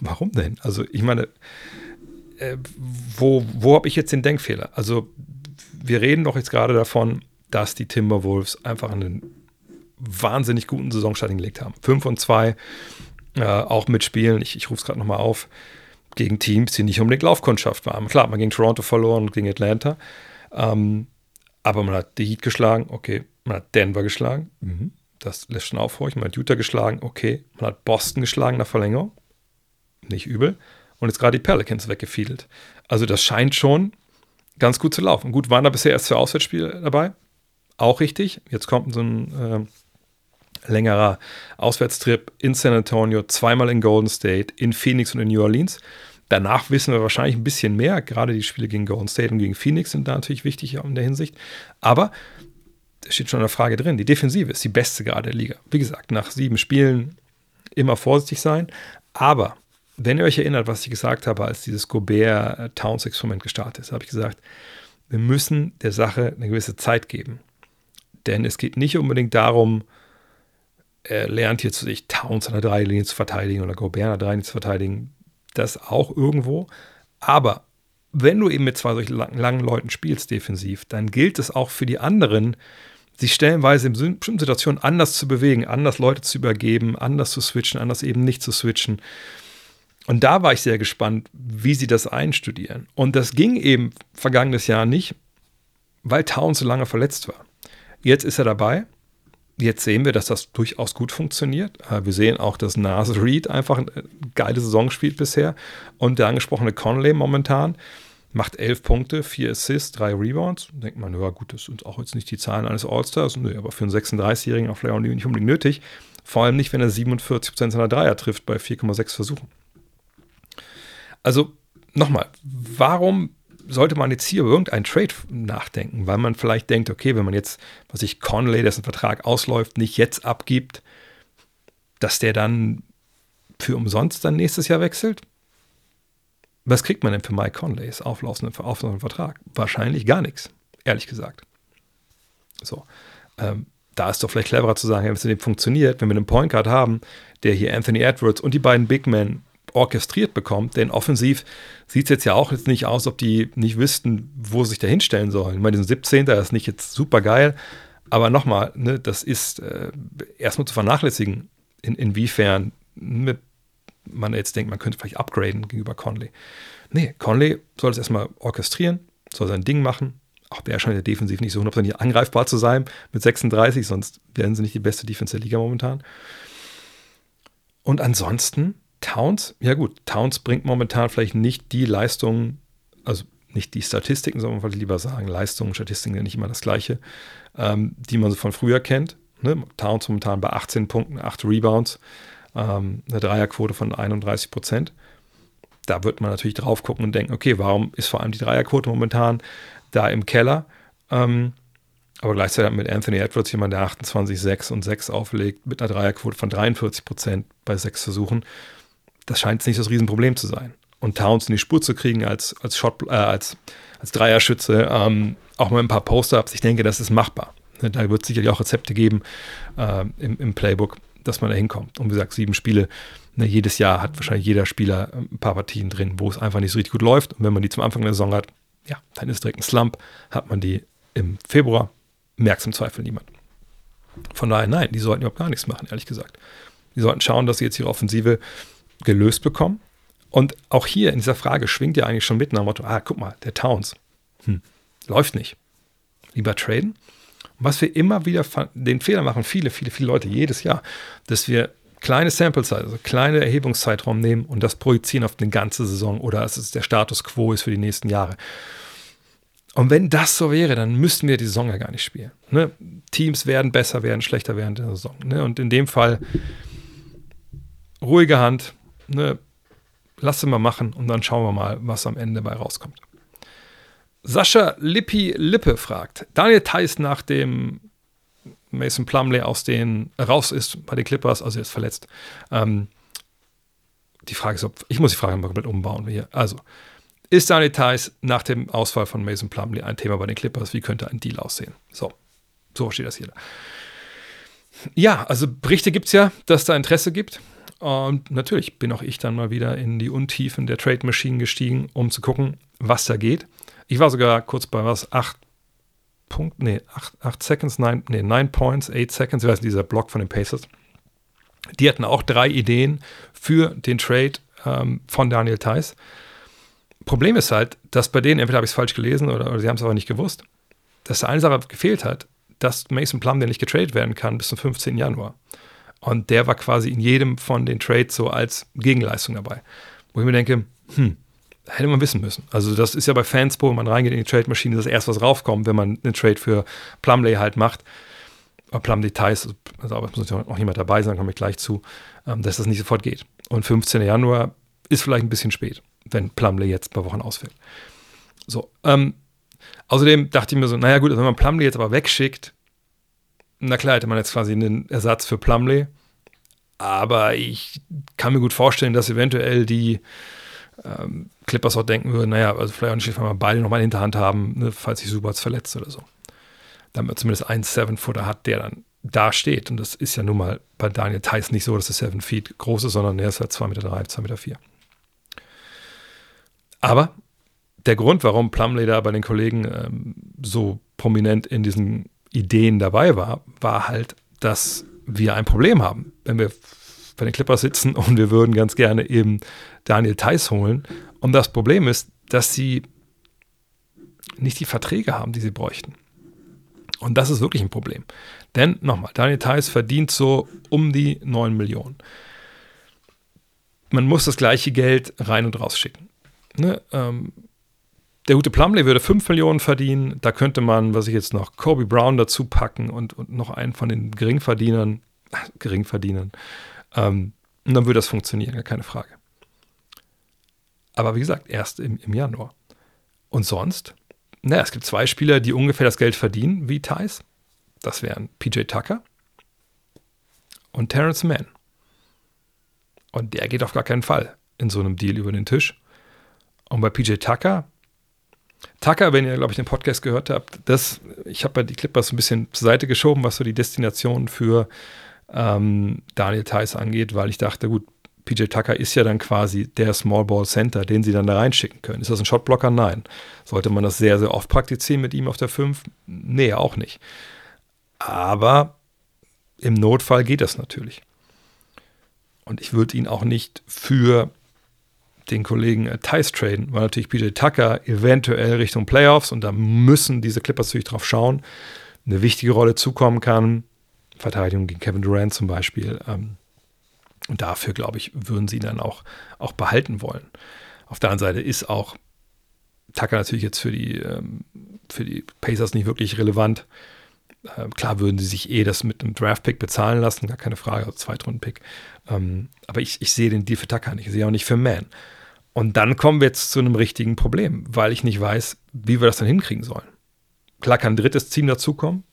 warum denn? Also, ich meine, äh, wo, wo habe ich jetzt den Denkfehler? Also, wir reden doch jetzt gerade davon, dass die Timberwolves einfach einen wahnsinnig guten Saisonstart hingelegt haben. 5 und 2, äh, auch mitspielen. Ich, ich rufe es gerade nochmal auf. Gegen Teams, die nicht unbedingt Laufkundschaft waren. Klar, man gegen Toronto verloren und gegen Atlanta. Ähm, aber man hat die Heat geschlagen, okay. Man hat Denver geschlagen, mhm. das lässt schon aufhorchen. Man hat Utah geschlagen, okay. Man hat Boston geschlagen nach Verlängerung, nicht übel. Und jetzt gerade die Pelicans weggefiedelt. Also das scheint schon ganz gut zu laufen. Gut, waren da bisher erst zwei Auswärtsspiele dabei, auch richtig. Jetzt kommt so ein äh, längerer Auswärtstrip in San Antonio, zweimal in Golden State, in Phoenix und in New Orleans. Danach wissen wir wahrscheinlich ein bisschen mehr. Gerade die Spiele gegen Golden State und gegen Phoenix sind da natürlich wichtig in der Hinsicht. Aber es steht schon eine Frage drin. Die Defensive ist die beste gerade der Liga. Wie gesagt, nach sieben Spielen immer vorsichtig sein. Aber wenn ihr euch erinnert, was ich gesagt habe, als dieses Gobert-Towns-Experiment gestartet ist, habe ich gesagt, wir müssen der Sache eine gewisse Zeit geben. Denn es geht nicht unbedingt darum, er lernt jetzt sich Towns an der Dreilinie zu verteidigen oder Gobert an der Dreilinie zu verteidigen. Das auch irgendwo. Aber wenn du eben mit zwei solchen langen, Leuten spielst defensiv, dann gilt es auch für die anderen, sich stellenweise in bestimmten Situationen anders zu bewegen, anders Leute zu übergeben, anders zu switchen, anders eben nicht zu switchen. Und da war ich sehr gespannt, wie sie das einstudieren. Und das ging eben vergangenes Jahr nicht, weil Towns so lange verletzt war. Jetzt ist er dabei Jetzt sehen wir, dass das durchaus gut funktioniert. Äh, wir sehen auch, dass Nas Reed einfach eine geile Saison spielt bisher. Und der angesprochene Conley momentan macht elf Punkte, vier Assists, drei Rebounds. Denkt man, ja gut, das sind auch jetzt nicht die Zahlen eines All-Stars. Nö, aber für einen 36-Jährigen auf Leon nicht unbedingt nötig. Vor allem nicht, wenn er 47% seiner Dreier trifft bei 4,6 Versuchen. Also nochmal, warum sollte man jetzt hier über irgendeinen Trade nachdenken, weil man vielleicht denkt, okay, wenn man jetzt, was ich Conley, dessen Vertrag ausläuft, nicht jetzt abgibt, dass der dann für umsonst dann nächstes Jahr wechselt? Was kriegt man denn für Mike Conleys auflaufenden, auflaufenden Vertrag? Wahrscheinlich gar nichts, ehrlich gesagt. So. Ähm, da ist doch vielleicht cleverer zu sagen, wenn es dem funktioniert, wenn wir einen Point Guard haben, der hier Anthony Edwards und die beiden Big Men orchestriert bekommt. Denn offensiv sieht es jetzt ja auch jetzt nicht aus, ob die nicht wüssten, wo sie sich da hinstellen sollen. Ich meine, diesen 17. Das ist nicht jetzt super geil, aber nochmal, ne, das ist äh, erstmal zu vernachlässigen, in, inwiefern ne, man jetzt denkt, man könnte vielleicht upgraden gegenüber Conley. Nee, Conley soll es erstmal orchestrieren, soll sein Ding machen. Auch der scheint ja defensiv nicht so hundertprozentig angreifbar zu sein mit 36, sonst werden sie nicht die beste Defense der Liga momentan. Und ansonsten Towns, ja gut, Towns bringt momentan vielleicht nicht die Leistungen, also nicht die Statistiken, sondern wollte lieber sagen, Leistungen, Statistiken sind nicht immer das Gleiche, ähm, die man so von früher kennt. Ne? Towns momentan bei 18 Punkten, 8 Rebounds, ähm, eine Dreierquote von 31 Prozent. Da wird man natürlich drauf gucken und denken, okay, warum ist vor allem die Dreierquote momentan da im Keller? Ähm, aber gleichzeitig mit Anthony Edwards jemand, der 28, 6 und 6 auflegt, mit einer Dreierquote von 43 Prozent bei sechs Versuchen das scheint nicht das Riesenproblem zu sein. Und Towns in die Spur zu kriegen als, als, Shot, äh, als, als Dreierschütze, ähm, auch mal ein paar Poster-Ups, ich denke, das ist machbar. Ne, da wird es sicherlich auch Rezepte geben äh, im, im, Playbook, dass man da hinkommt. Und wie gesagt, sieben Spiele, ne, jedes Jahr hat wahrscheinlich jeder Spieler ein paar Partien drin, wo es einfach nicht so richtig gut läuft. Und wenn man die zum Anfang der Saison hat, ja, dann ist direkt ein Slump. Hat man die im Februar, merkt es im Zweifel niemand. Von daher, nein, die sollten überhaupt gar nichts machen, ehrlich gesagt. Die sollten schauen, dass sie jetzt ihre Offensive gelöst bekommen. Und auch hier in dieser Frage schwingt ja eigentlich schon mit nach dem Motto, ah, guck mal, der Towns, hm, läuft nicht. Lieber traden. Und was wir immer wieder den Fehler machen, viele, viele, viele Leute jedes Jahr, dass wir kleine Sample Size, also kleine Erhebungszeitraum nehmen und das projizieren auf eine ganze Saison oder dass es der Status quo ist für die nächsten Jahre. Und wenn das so wäre, dann müssten wir die Saison ja gar nicht spielen. Ne? Teams werden besser werden, schlechter während der Saison. Ne? Und in dem Fall ruhige Hand, ne? lass sie mal machen und dann schauen wir mal, was am Ende bei rauskommt. Sascha Lippi Lippe fragt, Daniel Theiss nach dem Mason Plumley aus den raus ist bei den Clippers, also jetzt verletzt. Ähm, die Frage ist, ob ich muss die Frage mal komplett umbauen hier. Also ist Daniel Theiss nach dem Ausfall von Mason Plumley ein Thema bei den Clippers? Wie könnte ein Deal aussehen? So, so steht das hier. Ja, also Berichte gibt es ja, dass da Interesse gibt. Und natürlich bin auch ich dann mal wieder in die Untiefen der Trade Machine gestiegen, um zu gucken, was da geht. Ich war sogar kurz bei was, acht Punkt, nee, acht, acht Seconds, nein, nee, nine Points, eight Seconds, ich weiß dieser Block von den Pacers. Die hatten auch drei Ideen für den Trade ähm, von Daniel Theiss. Problem ist halt, dass bei denen, entweder habe ich es falsch gelesen oder, oder sie haben es aber nicht gewusst, dass da eine Sache gefehlt hat, dass Mason Plum, der nicht getradet werden kann, bis zum 15. Januar. Und der war quasi in jedem von den Trades so als Gegenleistung dabei. Wo ich mir denke, hm, hätte man wissen müssen. Also das ist ja bei Fanspo, wenn man reingeht in die Trade-Maschine, das erste, was raufkommt, wenn man einen Trade für Plumley halt macht. Plum-Details, also aber es muss ja auch jemand dabei sein, komme ich gleich zu, ähm, dass das nicht sofort geht. Und 15. Januar ist vielleicht ein bisschen spät, wenn Plumley jetzt ein paar Wochen ausfällt. So, ähm, außerdem dachte ich mir so, naja gut, also wenn man Plumley jetzt aber wegschickt, na klar, hätte man jetzt quasi einen Ersatz für Plumley. Aber ich kann mir gut vorstellen, dass eventuell die ähm, Clippers auch denken würden, naja, also vielleicht auch nicht, wenn wir beide nochmal in Hinterhand haben, ne, falls sich Subats verletzt oder so. Damit man zumindest einen Seven-Footer hat, der dann da steht. Und das ist ja nun mal bei Daniel Theiss nicht so, dass er Seven Feet groß ist, sondern er ist halt 2,3 Meter, 2,4 Meter. Vier. Aber der Grund, warum Plumley da bei den Kollegen ähm, so prominent in diesen Ideen dabei war, war halt, dass wir ein Problem haben. Wenn wir bei den Clippers sitzen *laughs* und wir würden ganz gerne eben Daniel Theiss holen. Und das Problem ist, dass sie nicht die Verträge haben, die sie bräuchten. Und das ist wirklich ein Problem. Denn nochmal, Daniel Theiss verdient so um die 9 Millionen. Man muss das gleiche Geld rein und raus schicken. Ne? Ähm, der gute Plumley würde 5 Millionen verdienen. Da könnte man, was ich jetzt noch, Kobe Brown dazu packen und, und noch einen von den Geringverdienern, Geringverdienern. Ähm, und dann würde das funktionieren, gar keine Frage. Aber wie gesagt, erst im, im Januar. Und sonst, naja, es gibt zwei Spieler, die ungefähr das Geld verdienen wie Thais. Das wären PJ Tucker und Terrence Mann. Und der geht auf gar keinen Fall in so einem Deal über den Tisch. Und bei PJ Tucker, Tucker, wenn ihr, glaube ich, den Podcast gehört habt, das, ich habe bei die Clippers ein bisschen zur Seite geschoben, was so die Destination für ähm, Daniel Theiss angeht, weil ich dachte, gut, PJ Tucker ist ja dann quasi der Small Ball Center, den sie dann da reinschicken können. Ist das ein Shotblocker? Nein. Sollte man das sehr, sehr oft praktizieren mit ihm auf der 5? Nee, auch nicht. Aber im Notfall geht das natürlich. Und ich würde ihn auch nicht für den Kollegen äh, Tice traden, weil natürlich PJ Tucker eventuell Richtung Playoffs und da müssen diese Clippers natürlich drauf schauen, eine wichtige Rolle zukommen kann. Verteidigung gegen Kevin Durant zum Beispiel. Ähm, und dafür, glaube ich, würden sie ihn dann auch, auch behalten wollen. Auf der anderen Seite ist auch Tucker natürlich jetzt für die, ähm, für die Pacers nicht wirklich relevant. Ähm, klar würden sie sich eh das mit einem Draft-Pick bezahlen lassen, gar keine Frage, also Zweitrunden-Pick. Ähm, aber ich, ich sehe den Deal für Tucker nicht, ich sehe auch nicht für Man. Und dann kommen wir jetzt zu einem richtigen Problem, weil ich nicht weiß, wie wir das dann hinkriegen sollen. Klar kann ein drittes Team dazukommen,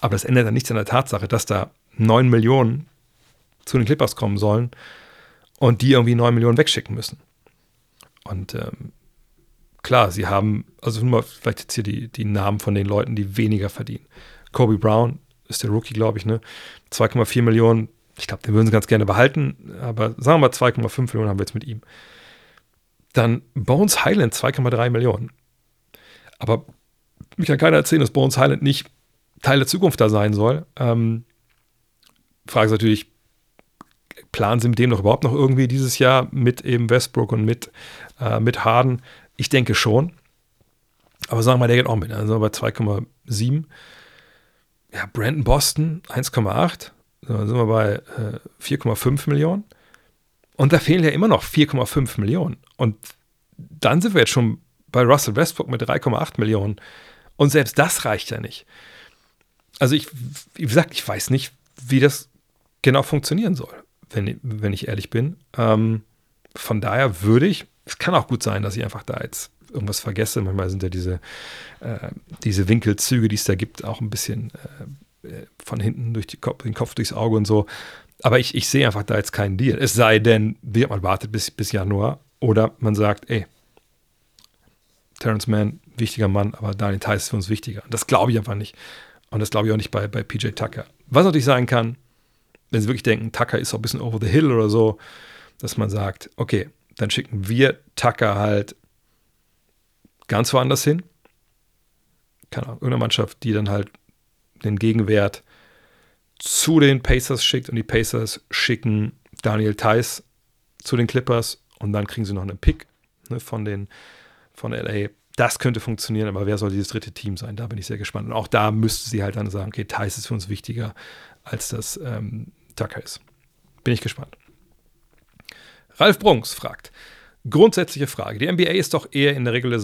aber das ändert dann nichts an der Tatsache, dass da 9 Millionen zu den Clippers kommen sollen und die irgendwie 9 Millionen wegschicken müssen. Und ähm, klar, sie haben, also nur mal vielleicht jetzt hier die, die Namen von den Leuten, die weniger verdienen. Kobe Brown ist der Rookie, glaube ich, ne? 2,4 Millionen. Ich glaube, den würden sie ganz gerne behalten, aber sagen wir mal 2,5 Millionen haben wir jetzt mit ihm. Dann Bones Highland 2,3 Millionen. Aber mich kann keiner erzählen, dass Bones Highland nicht Teil der Zukunft da sein soll. Ähm, Frage ist natürlich, planen sie mit dem noch überhaupt noch irgendwie dieses Jahr mit eben Westbrook und mit, äh, mit Harden? Ich denke schon. Aber sagen wir mal, der geht auch mit. Also bei 2,7. Ja, Brandon Boston 1,8. dann sind wir bei äh, 4,5 Millionen. Und da fehlen ja immer noch 4,5 Millionen. Und dann sind wir jetzt schon bei Russell Westbrook mit 3,8 Millionen. Und selbst das reicht ja nicht. Also ich, wie gesagt, ich weiß nicht, wie das genau funktionieren soll, wenn, wenn ich ehrlich bin. Ähm, von daher würde ich, es kann auch gut sein, dass ich einfach da jetzt irgendwas vergesse. Manchmal sind ja diese, äh, diese Winkelzüge, die es da gibt, auch ein bisschen äh, äh von hinten durch Kopf, den Kopf durchs Auge und so. Aber ich, ich sehe einfach da jetzt keinen Deal. Es sei denn, man wartet bis, bis Januar oder man sagt, ey, Terrence Mann, wichtiger Mann, aber Daniel Tice ist für uns wichtiger. Das glaube ich einfach nicht. Und das glaube ich auch nicht bei, bei PJ Tucker. Was natürlich sein kann, wenn sie wirklich denken, Tucker ist auch ein bisschen over the hill oder so, dass man sagt, okay, dann schicken wir Tucker halt ganz woanders hin. Keine Ahnung, irgendeine Mannschaft, die dann halt den Gegenwert zu den Pacers schickt und die Pacers schicken Daniel Theiss zu den Clippers und dann kriegen sie noch einen Pick ne, von den von LA. Das könnte funktionieren, aber wer soll dieses dritte Team sein? Da bin ich sehr gespannt. Und auch da müsste sie halt dann sagen, okay, Thais ist für uns wichtiger, als das ähm, Tucker ist. Bin ich gespannt. Ralf Brunks fragt, grundsätzliche Frage. Die NBA ist doch eher in der Regular,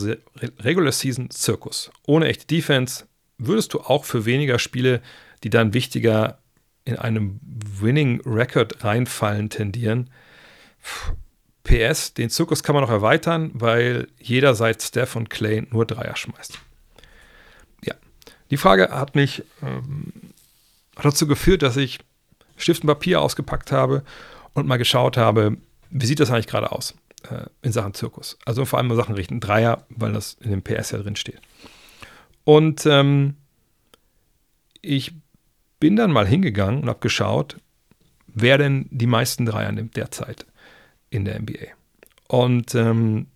Regular Season Zirkus. Ohne echte Defense würdest du auch für weniger Spiele, die dann wichtiger in einem Winning Record reinfallen, tendieren? Puh PS, den Zirkus kann man noch erweitern, weil jeder seit Steph und Clay nur Dreier schmeißt. Ja, die Frage hat mich ähm, dazu geführt, dass ich Stift und Papier ausgepackt habe und mal geschaut habe, wie sieht das eigentlich gerade aus äh, in Sachen Zirkus. Also vor allem in Sachen richten Dreier, weil das in dem PS ja drin steht. Und ähm, ich bin dann mal hingegangen und habe geschaut, wer denn die meisten Dreier nimmt derzeit in der NBA. Und ähm,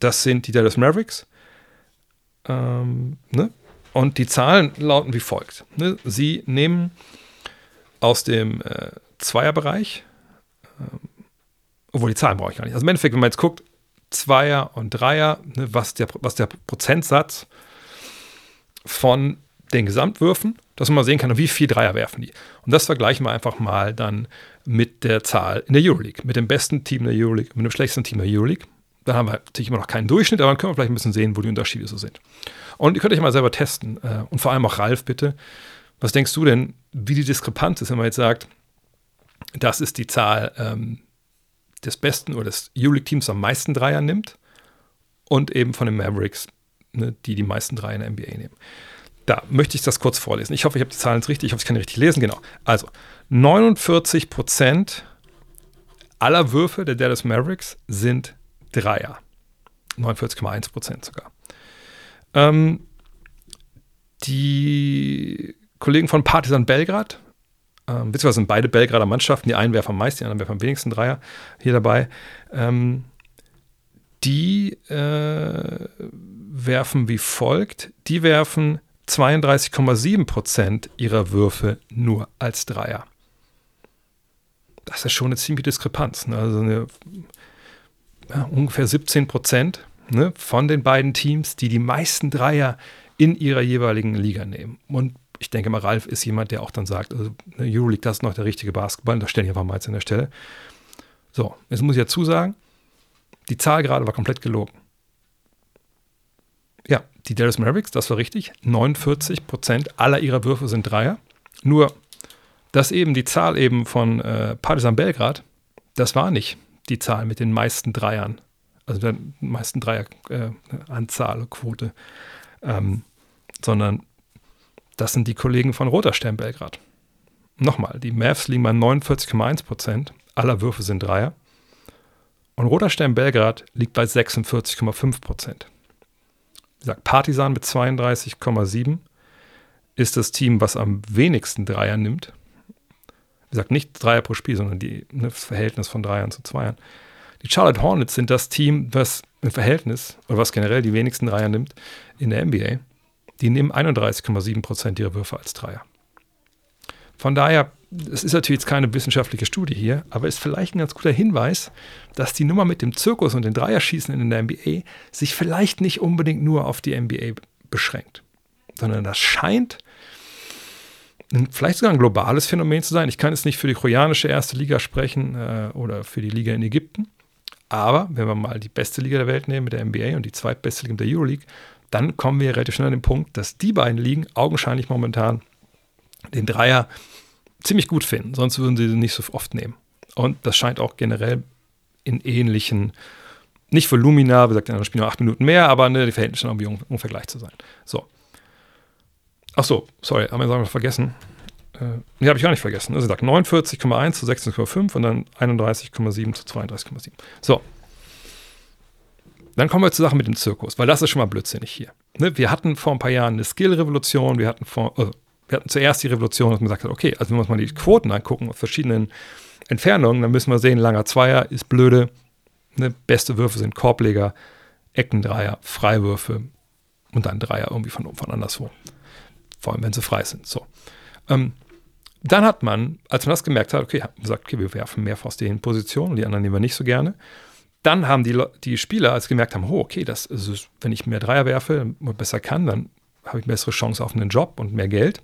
das sind die Dallas Mavericks. Ähm, ne? Und die Zahlen lauten wie folgt. Ne? Sie nehmen aus dem äh, Zweierbereich, ähm, obwohl die Zahlen brauche ich gar nicht. Also im Endeffekt, wenn man jetzt guckt, Zweier und Dreier, ne, was, der, was der Prozentsatz von den Gesamtwürfen, dass man mal sehen kann, wie viel Dreier werfen die. Und das vergleichen wir einfach mal dann mit der Zahl in der Euroleague, mit dem besten Team der Euroleague, mit dem schlechtesten Team der Euroleague. Da haben wir natürlich immer noch keinen Durchschnitt, aber dann können wir vielleicht ein bisschen sehen, wo die Unterschiede so sind. Und ihr könnt euch mal selber testen äh, und vor allem auch Ralf bitte. Was denkst du denn, wie die Diskrepanz ist, wenn man jetzt sagt, das ist die Zahl ähm, des besten oder des Euroleague-Teams am meisten Dreier nimmt und eben von den Mavericks, ne, die die meisten Dreier in der NBA nehmen. Da möchte ich das kurz vorlesen. Ich hoffe, ich habe die Zahlen jetzt richtig. Ich hoffe, ich kann die richtig lesen. Genau. Also 49 Prozent aller Würfe der Dallas Mavericks sind Dreier. 49,1 Prozent sogar. Ähm, die Kollegen von Partizan Belgrad, ähm, beziehungsweise sind beide Belgrader Mannschaften, die einen werfen am meisten, die anderen werfen am wenigsten Dreier hier dabei. Ähm, die äh, werfen wie folgt: Die werfen 32,7 Prozent ihrer Würfe nur als Dreier. Das ist schon eine ziemliche Diskrepanz. Ne? Also eine, ja, ungefähr 17 Prozent ne, von den beiden Teams, die die meisten Dreier in ihrer jeweiligen Liga nehmen. Und ich denke mal, Ralf ist jemand, der auch dann sagt, also ne, Euroleague, das ist noch der richtige Basketball. Das stelle ich einfach mal jetzt an der Stelle. So, jetzt muss ich dazu sagen, die Zahl gerade war komplett gelogen. Ja, die Dallas Mavericks, das war richtig. 49 Prozent aller ihrer Würfe sind Dreier. Nur, dass eben die Zahl eben von äh, Partizan Belgrad, das war nicht die Zahl mit den meisten Dreiern. Also der meisten Dreieranzahl, äh, Quote. Ähm, sondern das sind die Kollegen von Roter Stern Belgrad. Nochmal, die Mavs liegen bei 49,1 Prozent aller Würfe sind Dreier. Und Roter Stern Belgrad liegt bei 46,5 Prozent. Wie gesagt, Partisan mit 32,7 ist das Team, was am wenigsten Dreier nimmt. Wie gesagt, nicht Dreier pro Spiel, sondern die, ne, das Verhältnis von Dreiern zu Zweiern. Die Charlotte Hornets sind das Team, was im Verhältnis, oder was generell die wenigsten Dreier nimmt in der NBA. Die nehmen 31,7 Prozent ihrer Würfe als Dreier. Von daher, es ist natürlich jetzt keine wissenschaftliche Studie hier, aber ist vielleicht ein ganz guter Hinweis, dass die Nummer mit dem Zirkus und den Dreierschießen in der NBA sich vielleicht nicht unbedingt nur auf die NBA beschränkt, sondern das scheint vielleicht sogar ein globales Phänomen zu sein. Ich kann jetzt nicht für die koreanische erste Liga sprechen äh, oder für die Liga in Ägypten. Aber wenn wir mal die beste Liga der Welt nehmen mit der NBA und die zweitbeste Liga mit der Euroleague, dann kommen wir relativ schnell an den Punkt, dass die beiden Ligen augenscheinlich momentan den Dreier ziemlich gut finden. Sonst würden sie den nicht so oft nehmen. Und das scheint auch generell in ähnlichen, nicht Volumina, wie gesagt, in anderen Spielen nur acht Minuten mehr, aber ne, die Verhältnisse irgendwie ungefähr gleich zu sein. So. Ach so, sorry, haben wir wir vergessen. Äh, nee, habe ich gar nicht vergessen. Also sagt 49,1 zu 16,5 und dann 31,7 zu 32,7. So. Dann kommen wir zur Sache mit dem Zirkus, weil das ist schon mal blödsinnig hier. Ne? Wir hatten vor ein paar Jahren eine Skill-Revolution, wir hatten vor, also wir hatten zuerst die Revolution, dass man hat, okay, also wenn wir uns mal die Quoten angucken auf verschiedenen Entfernungen, dann müssen wir sehen, langer Zweier ist blöde, ne? beste Würfe sind Korbleger, Eckendreier, Freiwürfe und dann Dreier irgendwie von, von anderswo. Vor allem, wenn sie frei sind. So. Ähm, dann hat man, als man das gemerkt hat, okay, gesagt, okay, wir werfen mehr aus den Positionen, die anderen nehmen wir nicht so gerne. Dann haben die, die Spieler, als gemerkt haben, oh, okay, das ist, wenn ich mehr Dreier werfe und besser kann, dann habe ich bessere Chance auf einen Job und mehr Geld.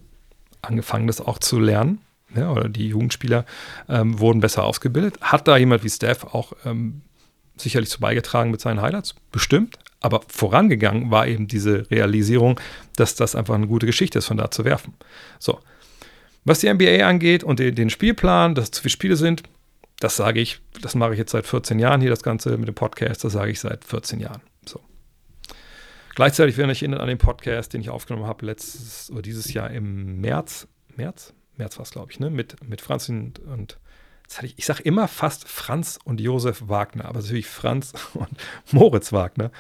Angefangen, das auch zu lernen. Ja, oder die Jugendspieler ähm, wurden besser ausgebildet. Hat da jemand wie Steph auch ähm, sicherlich zu beigetragen mit seinen Highlights? Bestimmt. Aber vorangegangen war eben diese Realisierung, dass das einfach eine gute Geschichte ist, von da zu werfen. So, was die NBA angeht und den Spielplan, dass es zu viele Spiele sind, das sage ich, das mache ich jetzt seit 14 Jahren hier, das Ganze mit dem Podcast, das sage ich seit 14 Jahren. So. Gleichzeitig erinnere ich erinnern an den Podcast, den ich aufgenommen habe letztes oder dieses Jahr im März, März, März war es, glaube ich, ne? mit, mit Franz und, und ich, ich sage immer fast Franz und Josef Wagner, aber natürlich Franz *laughs* und Moritz Wagner.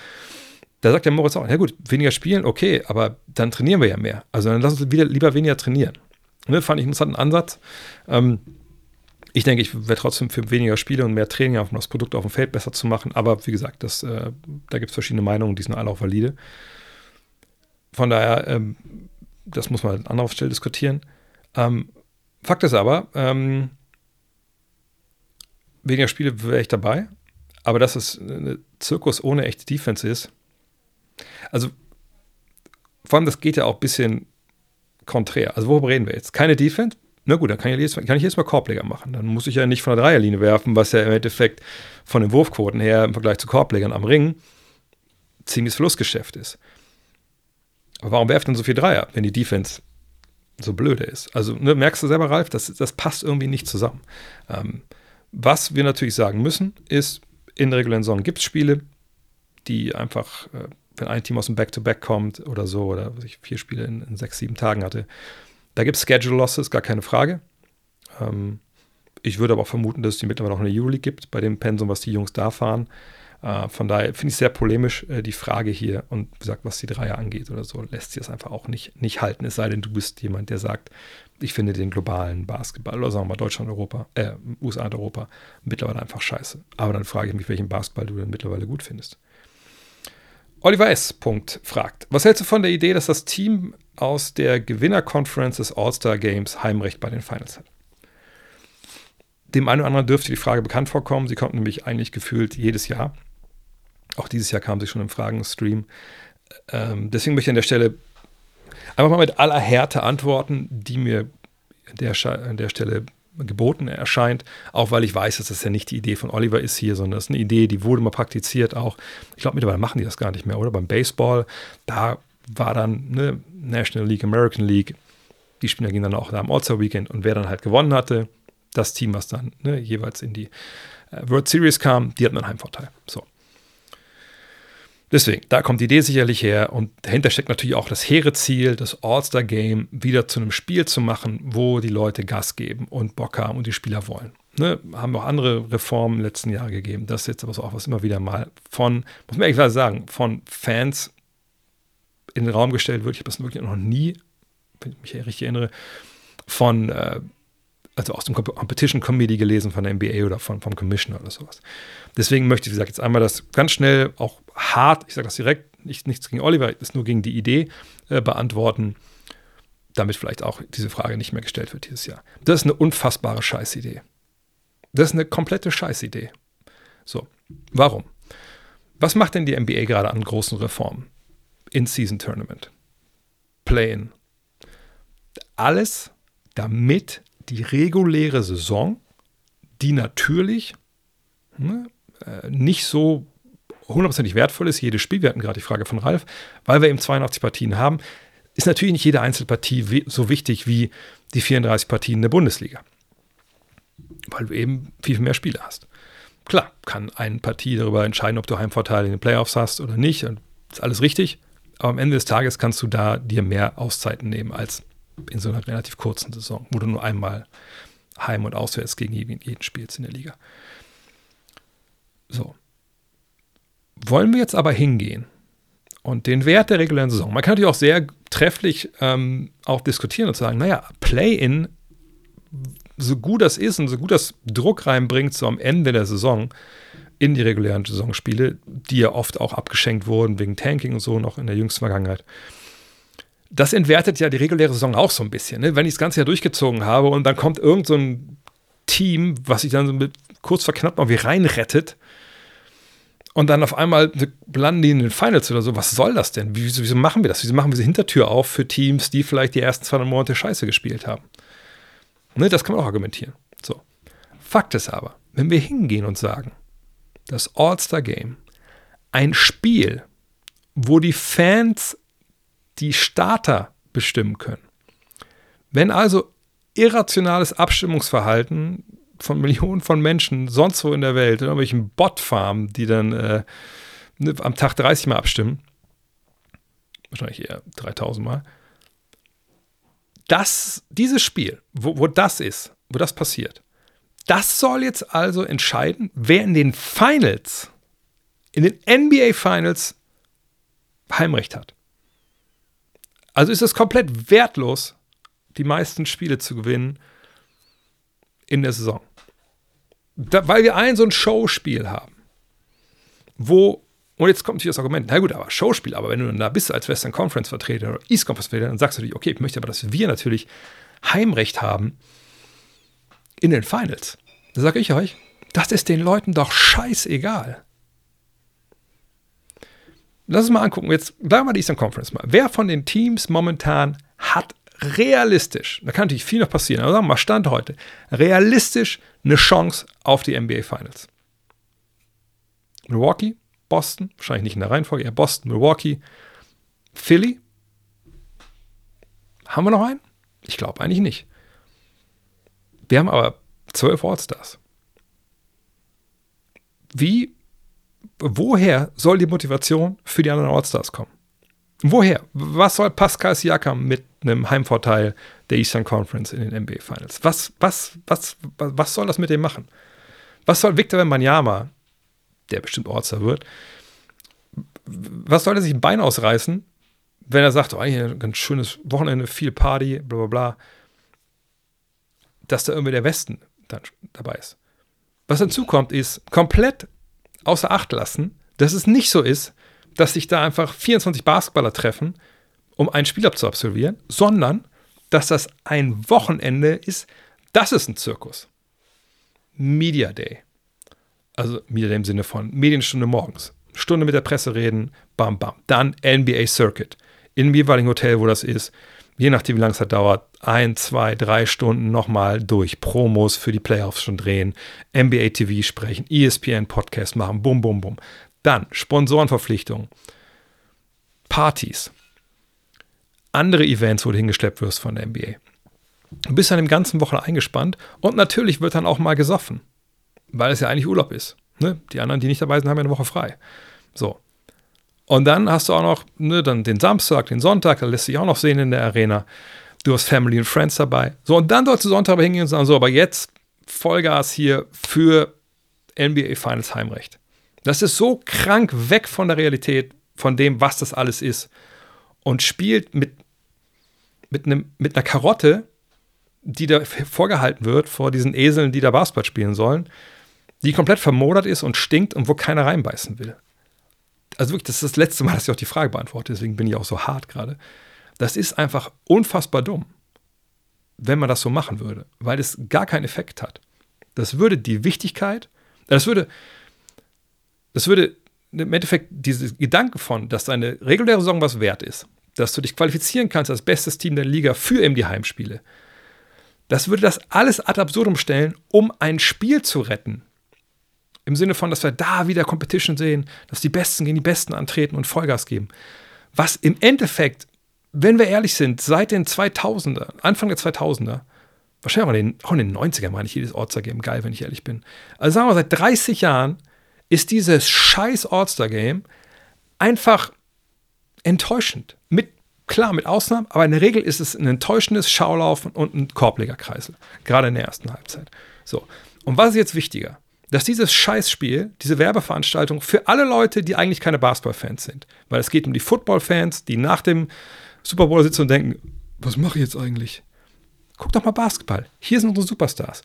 Da sagt der Moritz auch, ja gut, weniger spielen, okay, aber dann trainieren wir ja mehr. Also dann lass uns wieder lieber weniger trainieren. Ne, fand ich einen Ansatz. Ähm, ich denke, ich werde trotzdem für weniger Spiele und mehr Training, um das Produkt auf dem Feld besser zu machen. Aber wie gesagt, das, äh, da gibt es verschiedene Meinungen, die sind alle auch valide. Von daher, ähm, das muss man an anderer Stelle diskutieren. Ähm, Fakt ist aber, ähm, weniger Spiele wäre ich dabei. Aber dass es ein Zirkus ohne echte Defense ist, also vor allem, das geht ja auch ein bisschen konträr. Also worüber reden wir jetzt? Keine Defense? Na gut, dann kann ich, jetzt, kann ich jetzt mal Korbleger machen. Dann muss ich ja nicht von der Dreierlinie werfen, was ja im Endeffekt von den Wurfquoten her im Vergleich zu Korblegern am Ring ziemliches Verlustgeschäft ist. Aber warum werft denn so viel Dreier, wenn die Defense so blöde ist? Also ne, merkst du selber, Ralf, das, das passt irgendwie nicht zusammen. Ähm, was wir natürlich sagen müssen, ist, in der regulären Saison gibt es Spiele, die einfach äh, wenn ein Team aus dem Back-to-Back -Back kommt oder so, oder ich vier Spiele in, in, sechs, sieben Tagen hatte. Da gibt es Schedule-Losses, gar keine Frage. Ähm, ich würde aber auch vermuten, dass es die mittlerweile auch eine Euroleague gibt, bei dem Pensum, was die Jungs da fahren. Äh, von daher finde ich sehr polemisch äh, die Frage hier und wie gesagt, was die Dreier angeht oder so, lässt sich das einfach auch nicht, nicht halten. Es sei denn, du bist jemand, der sagt, ich finde den globalen Basketball, oder sagen wir mal Deutschland, Europa, äh, USA und Europa mittlerweile einfach scheiße. Aber dann frage ich mich, welchen Basketball du denn mittlerweile gut findest. Oliver S. Punkt fragt, was hältst du von der Idee, dass das Team aus der Gewinner-Conference des All-Star Games Heimrecht bei den Finals hat? Dem einen oder anderen dürfte die Frage bekannt vorkommen. Sie kommt nämlich eigentlich gefühlt jedes Jahr. Auch dieses Jahr kam sie schon im Fragen-Stream. Ähm, deswegen möchte ich an der Stelle einfach mal mit aller Härte antworten, die mir an der, an der Stelle geboten erscheint, auch weil ich weiß, dass das ja nicht die Idee von Oliver ist hier, sondern das ist eine Idee, die wurde mal praktiziert auch. Ich glaube, mittlerweile machen die das gar nicht mehr, oder? Beim Baseball, da war dann ne, National League, American League, die Spieler gingen dann auch da am All-Star Weekend und wer dann halt gewonnen hatte, das Team, was dann ne, jeweils in die äh, World Series kam, die hatten einen Heimvorteil. So. Deswegen, da kommt die Idee sicherlich her und dahinter steckt natürlich auch das hehre Ziel, das All-Star-Game wieder zu einem Spiel zu machen, wo die Leute Gas geben und Bock haben und die Spieler wollen. Ne, haben auch andere Reformen im letzten Jahr gegeben. Das ist jetzt aber so auch was immer wieder mal von, muss man ehrlich sagen, von Fans in den Raum gestellt wird. Ich habe das wirklich noch nie, wenn ich mich richtig erinnere, von, äh, also aus dem Competition Committee gelesen von der NBA oder von, vom Commissioner oder sowas. Deswegen möchte ich, wie gesagt, jetzt einmal das ganz schnell, auch hart, ich sage das direkt, nicht, nichts gegen Oliver, ist nur gegen die Idee äh, beantworten, damit vielleicht auch diese Frage nicht mehr gestellt wird dieses Jahr. Das ist eine unfassbare Scheißidee. Das ist eine komplette Scheißidee. So, warum? Was macht denn die NBA gerade an großen Reformen? In-Season Tournament. Play-in. Alles damit die reguläre Saison, die natürlich ne, äh, nicht so hundertprozentig wertvoll ist, jedes Spiel, wir hatten gerade die Frage von Ralf, weil wir eben 82 Partien haben, ist natürlich nicht jede Einzelpartie so wichtig wie die 34 Partien der Bundesliga. Weil du eben viel mehr Spiele hast. Klar, kann eine Partie darüber entscheiden, ob du Heimvorteile in den Playoffs hast oder nicht. Ist alles richtig. Aber am Ende des Tages kannst du da dir mehr Auszeiten nehmen als in so einer relativ kurzen Saison, wo du nur einmal heim und auswärts gegen jeden, jeden spielst in der Liga. So. Wollen wir jetzt aber hingehen und den Wert der regulären Saison, man kann natürlich auch sehr trefflich ähm, auch diskutieren und sagen, naja, Play-in, so gut das ist und so gut das Druck reinbringt, so am Ende der Saison in die regulären Saisonspiele, die ja oft auch abgeschenkt wurden wegen Tanking und so noch in der jüngsten Vergangenheit. Das entwertet ja die reguläre Saison auch so ein bisschen. Ne? Wenn ich das ganze Jahr durchgezogen habe und dann kommt irgend so ein Team, was sich dann so mit kurz vor knapp noch wie reinrettet, und dann auf einmal landen die in den Finals oder so. Was soll das denn? Wieso, wieso machen wir das? Wieso machen wir diese Hintertür auf für Teams, die vielleicht die ersten zwei Monate Scheiße gespielt haben? Ne, das kann man auch argumentieren. So. Fakt ist aber, wenn wir hingehen und sagen, das All-Star-Game, ein Spiel, wo die Fans die Starter bestimmen können. Wenn also irrationales Abstimmungsverhalten von Millionen von Menschen sonst wo in der Welt, in irgendwelchen Bot-Farmen, die dann äh, ne, am Tag 30 Mal abstimmen. Wahrscheinlich eher 3000 Mal. Das, dieses Spiel, wo, wo das ist, wo das passiert, das soll jetzt also entscheiden, wer in den Finals, in den NBA Finals Heimrecht hat. Also ist es komplett wertlos, die meisten Spiele zu gewinnen in der Saison. Da, weil wir ein so ein Showspiel haben, wo, und jetzt kommt natürlich das Argument, na gut, aber Showspiel, aber wenn du dann da bist als Western Conference Vertreter oder East Conference Vertreter, dann sagst du natürlich, okay, ich möchte aber, dass wir natürlich Heimrecht haben in den Finals. Da sage ich euch, das ist den Leuten doch scheißegal. Lass uns mal angucken, jetzt bleiben wir die Eastern Conference mal. Wer von den Teams momentan hat realistisch, da kann natürlich viel noch passieren, aber sagen wir mal Stand heute, realistisch eine Chance auf die NBA Finals. Milwaukee, Boston, wahrscheinlich nicht in der Reihenfolge, eher Boston, Milwaukee, Philly. Haben wir noch einen? Ich glaube eigentlich nicht. Wir haben aber zwölf Allstars. Wie, woher soll die Motivation für die anderen Allstars kommen? Woher? Was soll Pascal Siakam mit einem Heimvorteil der Eastern Conference in den NBA Finals? Was, was, was, was soll das mit dem machen? Was soll Victor Wembanyama, der bestimmt Ortser wird, was soll er sich ein Bein ausreißen, wenn er sagt, oh, ein ganz schönes Wochenende, viel Party, bla bla bla, dass da irgendwie der Westen dann dabei ist. Was hinzu kommt, ist komplett außer Acht lassen, dass es nicht so ist, dass sich da einfach 24 Basketballer treffen, um ein Spiel abzuabsolvieren, sondern dass das ein Wochenende ist. Das ist ein Zirkus. Media Day. Also Media Day im Sinne von Medienstunde morgens. Stunde mit der Presse reden, bam, bam. Dann NBA Circuit. In dem jeweiligen Hotel, wo das ist. Je nachdem, wie lange es halt dauert. Ein, zwei, drei Stunden nochmal durch. Promos für die Playoffs schon drehen. NBA TV sprechen. ESPN Podcast machen. Bum, bum, bum. Dann Sponsorenverpflichtungen, Partys, andere Events, wo du hingeschleppt wirst von der NBA. Du bist dann im ganzen Wochen eingespannt und natürlich wird dann auch mal gesoffen, weil es ja eigentlich Urlaub ist. Ne? Die anderen, die nicht dabei sind, haben ja eine Woche frei. So. Und dann hast du auch noch ne, dann den Samstag, den Sonntag, da lässt sich auch noch sehen in der Arena. Du hast Family und Friends dabei. So, und dann sollst du Sonntag hingehen und sagen, so, aber jetzt Vollgas hier für NBA Finals Heimrecht. Das ist so krank weg von der Realität, von dem, was das alles ist. Und spielt mit, mit, einem, mit einer Karotte, die da vorgehalten wird vor diesen Eseln, die da Basketball spielen sollen, die komplett vermodert ist und stinkt und wo keiner reinbeißen will. Also wirklich, das ist das letzte Mal, dass ich auch die Frage beantworte, deswegen bin ich auch so hart gerade. Das ist einfach unfassbar dumm, wenn man das so machen würde, weil es gar keinen Effekt hat. Das würde die Wichtigkeit, das würde, das würde im Endeffekt diese Gedanke von, dass deine reguläre Saison was wert ist, dass du dich qualifizieren kannst als bestes Team der Liga für eben die Heimspiele, das würde das alles ad absurdum stellen, um ein Spiel zu retten. Im Sinne von, dass wir da wieder Competition sehen, dass die Besten gegen die Besten antreten und Vollgas geben. Was im Endeffekt, wenn wir ehrlich sind, seit den 2000er, Anfang der 2000er, wahrscheinlich auch in den, auch in den 90ern meine ich jedes All-Star-Game geil, wenn ich ehrlich bin. Also sagen wir, seit 30 Jahren ist dieses scheiß All-Star-Game einfach enttäuschend. Mit, klar, mit Ausnahmen, aber in der Regel ist es ein enttäuschendes Schaulaufen und ein Korblegerkreisel. Gerade in der ersten Halbzeit. So. Und was ist jetzt wichtiger? Dass dieses Scheißspiel, diese Werbeveranstaltung für alle Leute, die eigentlich keine Basketball-Fans sind, weil es geht um die Football-Fans, die nach dem Super Bowl sitzen und denken, was mache ich jetzt eigentlich? Guck doch mal Basketball. Hier sind unsere Superstars.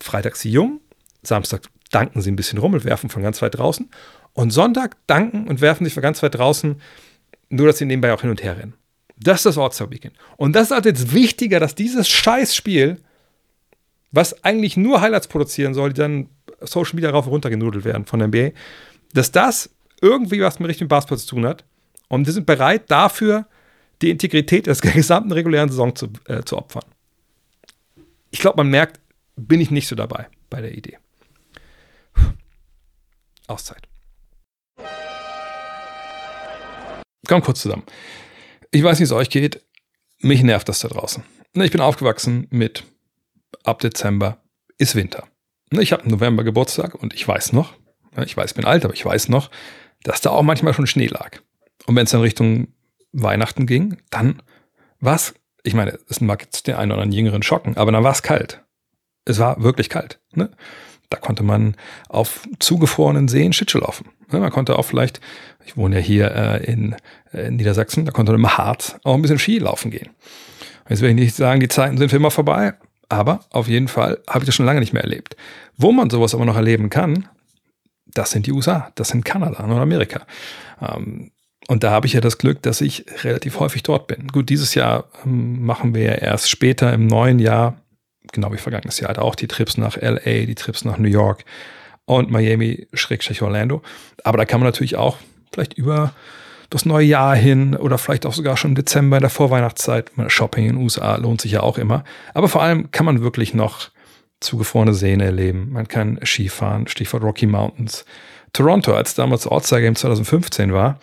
Freitags die Jungen, Samstag danken sie ein bisschen rum und werfen von ganz weit draußen. Und Sonntag danken und werfen sich von ganz weit draußen, nur dass sie nebenbei auch hin und her rennen. Das ist das All-Star Weekend. Und das ist halt jetzt wichtiger, dass dieses Scheißspiel, was eigentlich nur Highlights produzieren soll, die dann Social Media rauf und runter genudelt werden von der NBA, dass das irgendwie was mit Richtung Basketball zu tun hat. Und wir sind bereit dafür, die Integrität der *laughs* gesamten regulären Saison zu, äh, zu opfern. Ich glaube, man merkt, bin ich nicht so dabei bei der Idee. Auszeit. Komm kurz zusammen. Ich weiß, wie es euch geht. Mich nervt das da draußen. Ich bin aufgewachsen mit ab Dezember ist Winter. Ich habe im November Geburtstag und ich weiß noch, ich weiß, bin alt, aber ich weiß noch, dass da auch manchmal schon Schnee lag. Und wenn es dann Richtung Weihnachten ging, dann war es, ich meine, es mag jetzt den einen oder anderen Jüngeren schocken, aber dann war es kalt. Es war wirklich kalt. Ne? Da konnte man auf zugefrorenen Seen Schlittschuh laufen. Ne? Man konnte auch vielleicht, ich wohne ja hier äh, in, äh, in Niedersachsen, da konnte man im Harz auch ein bisschen Ski laufen gehen. Jetzt will ich nicht sagen, die Zeiten sind für immer vorbei, aber auf jeden Fall habe ich das schon lange nicht mehr erlebt. Wo man sowas aber noch erleben kann, das sind die USA, das sind Kanada und Amerika. Ähm, und da habe ich ja das Glück, dass ich relativ häufig dort bin. Gut, dieses Jahr ähm, machen wir ja erst später im neuen Jahr, genau wie vergangenes Jahr, auch die Trips nach LA, die Trips nach New York und Miami, Schrägstrich Orlando. Aber da kann man natürlich auch vielleicht über das neue Jahr hin oder vielleicht auch sogar schon im Dezember in der Vorweihnachtszeit. Shopping in den USA lohnt sich ja auch immer. Aber vor allem kann man wirklich noch zugefrorene Seen erleben. Man kann Skifahren, Stichwort Rocky Mountains. Toronto, als damals All-Star Game 2015 war,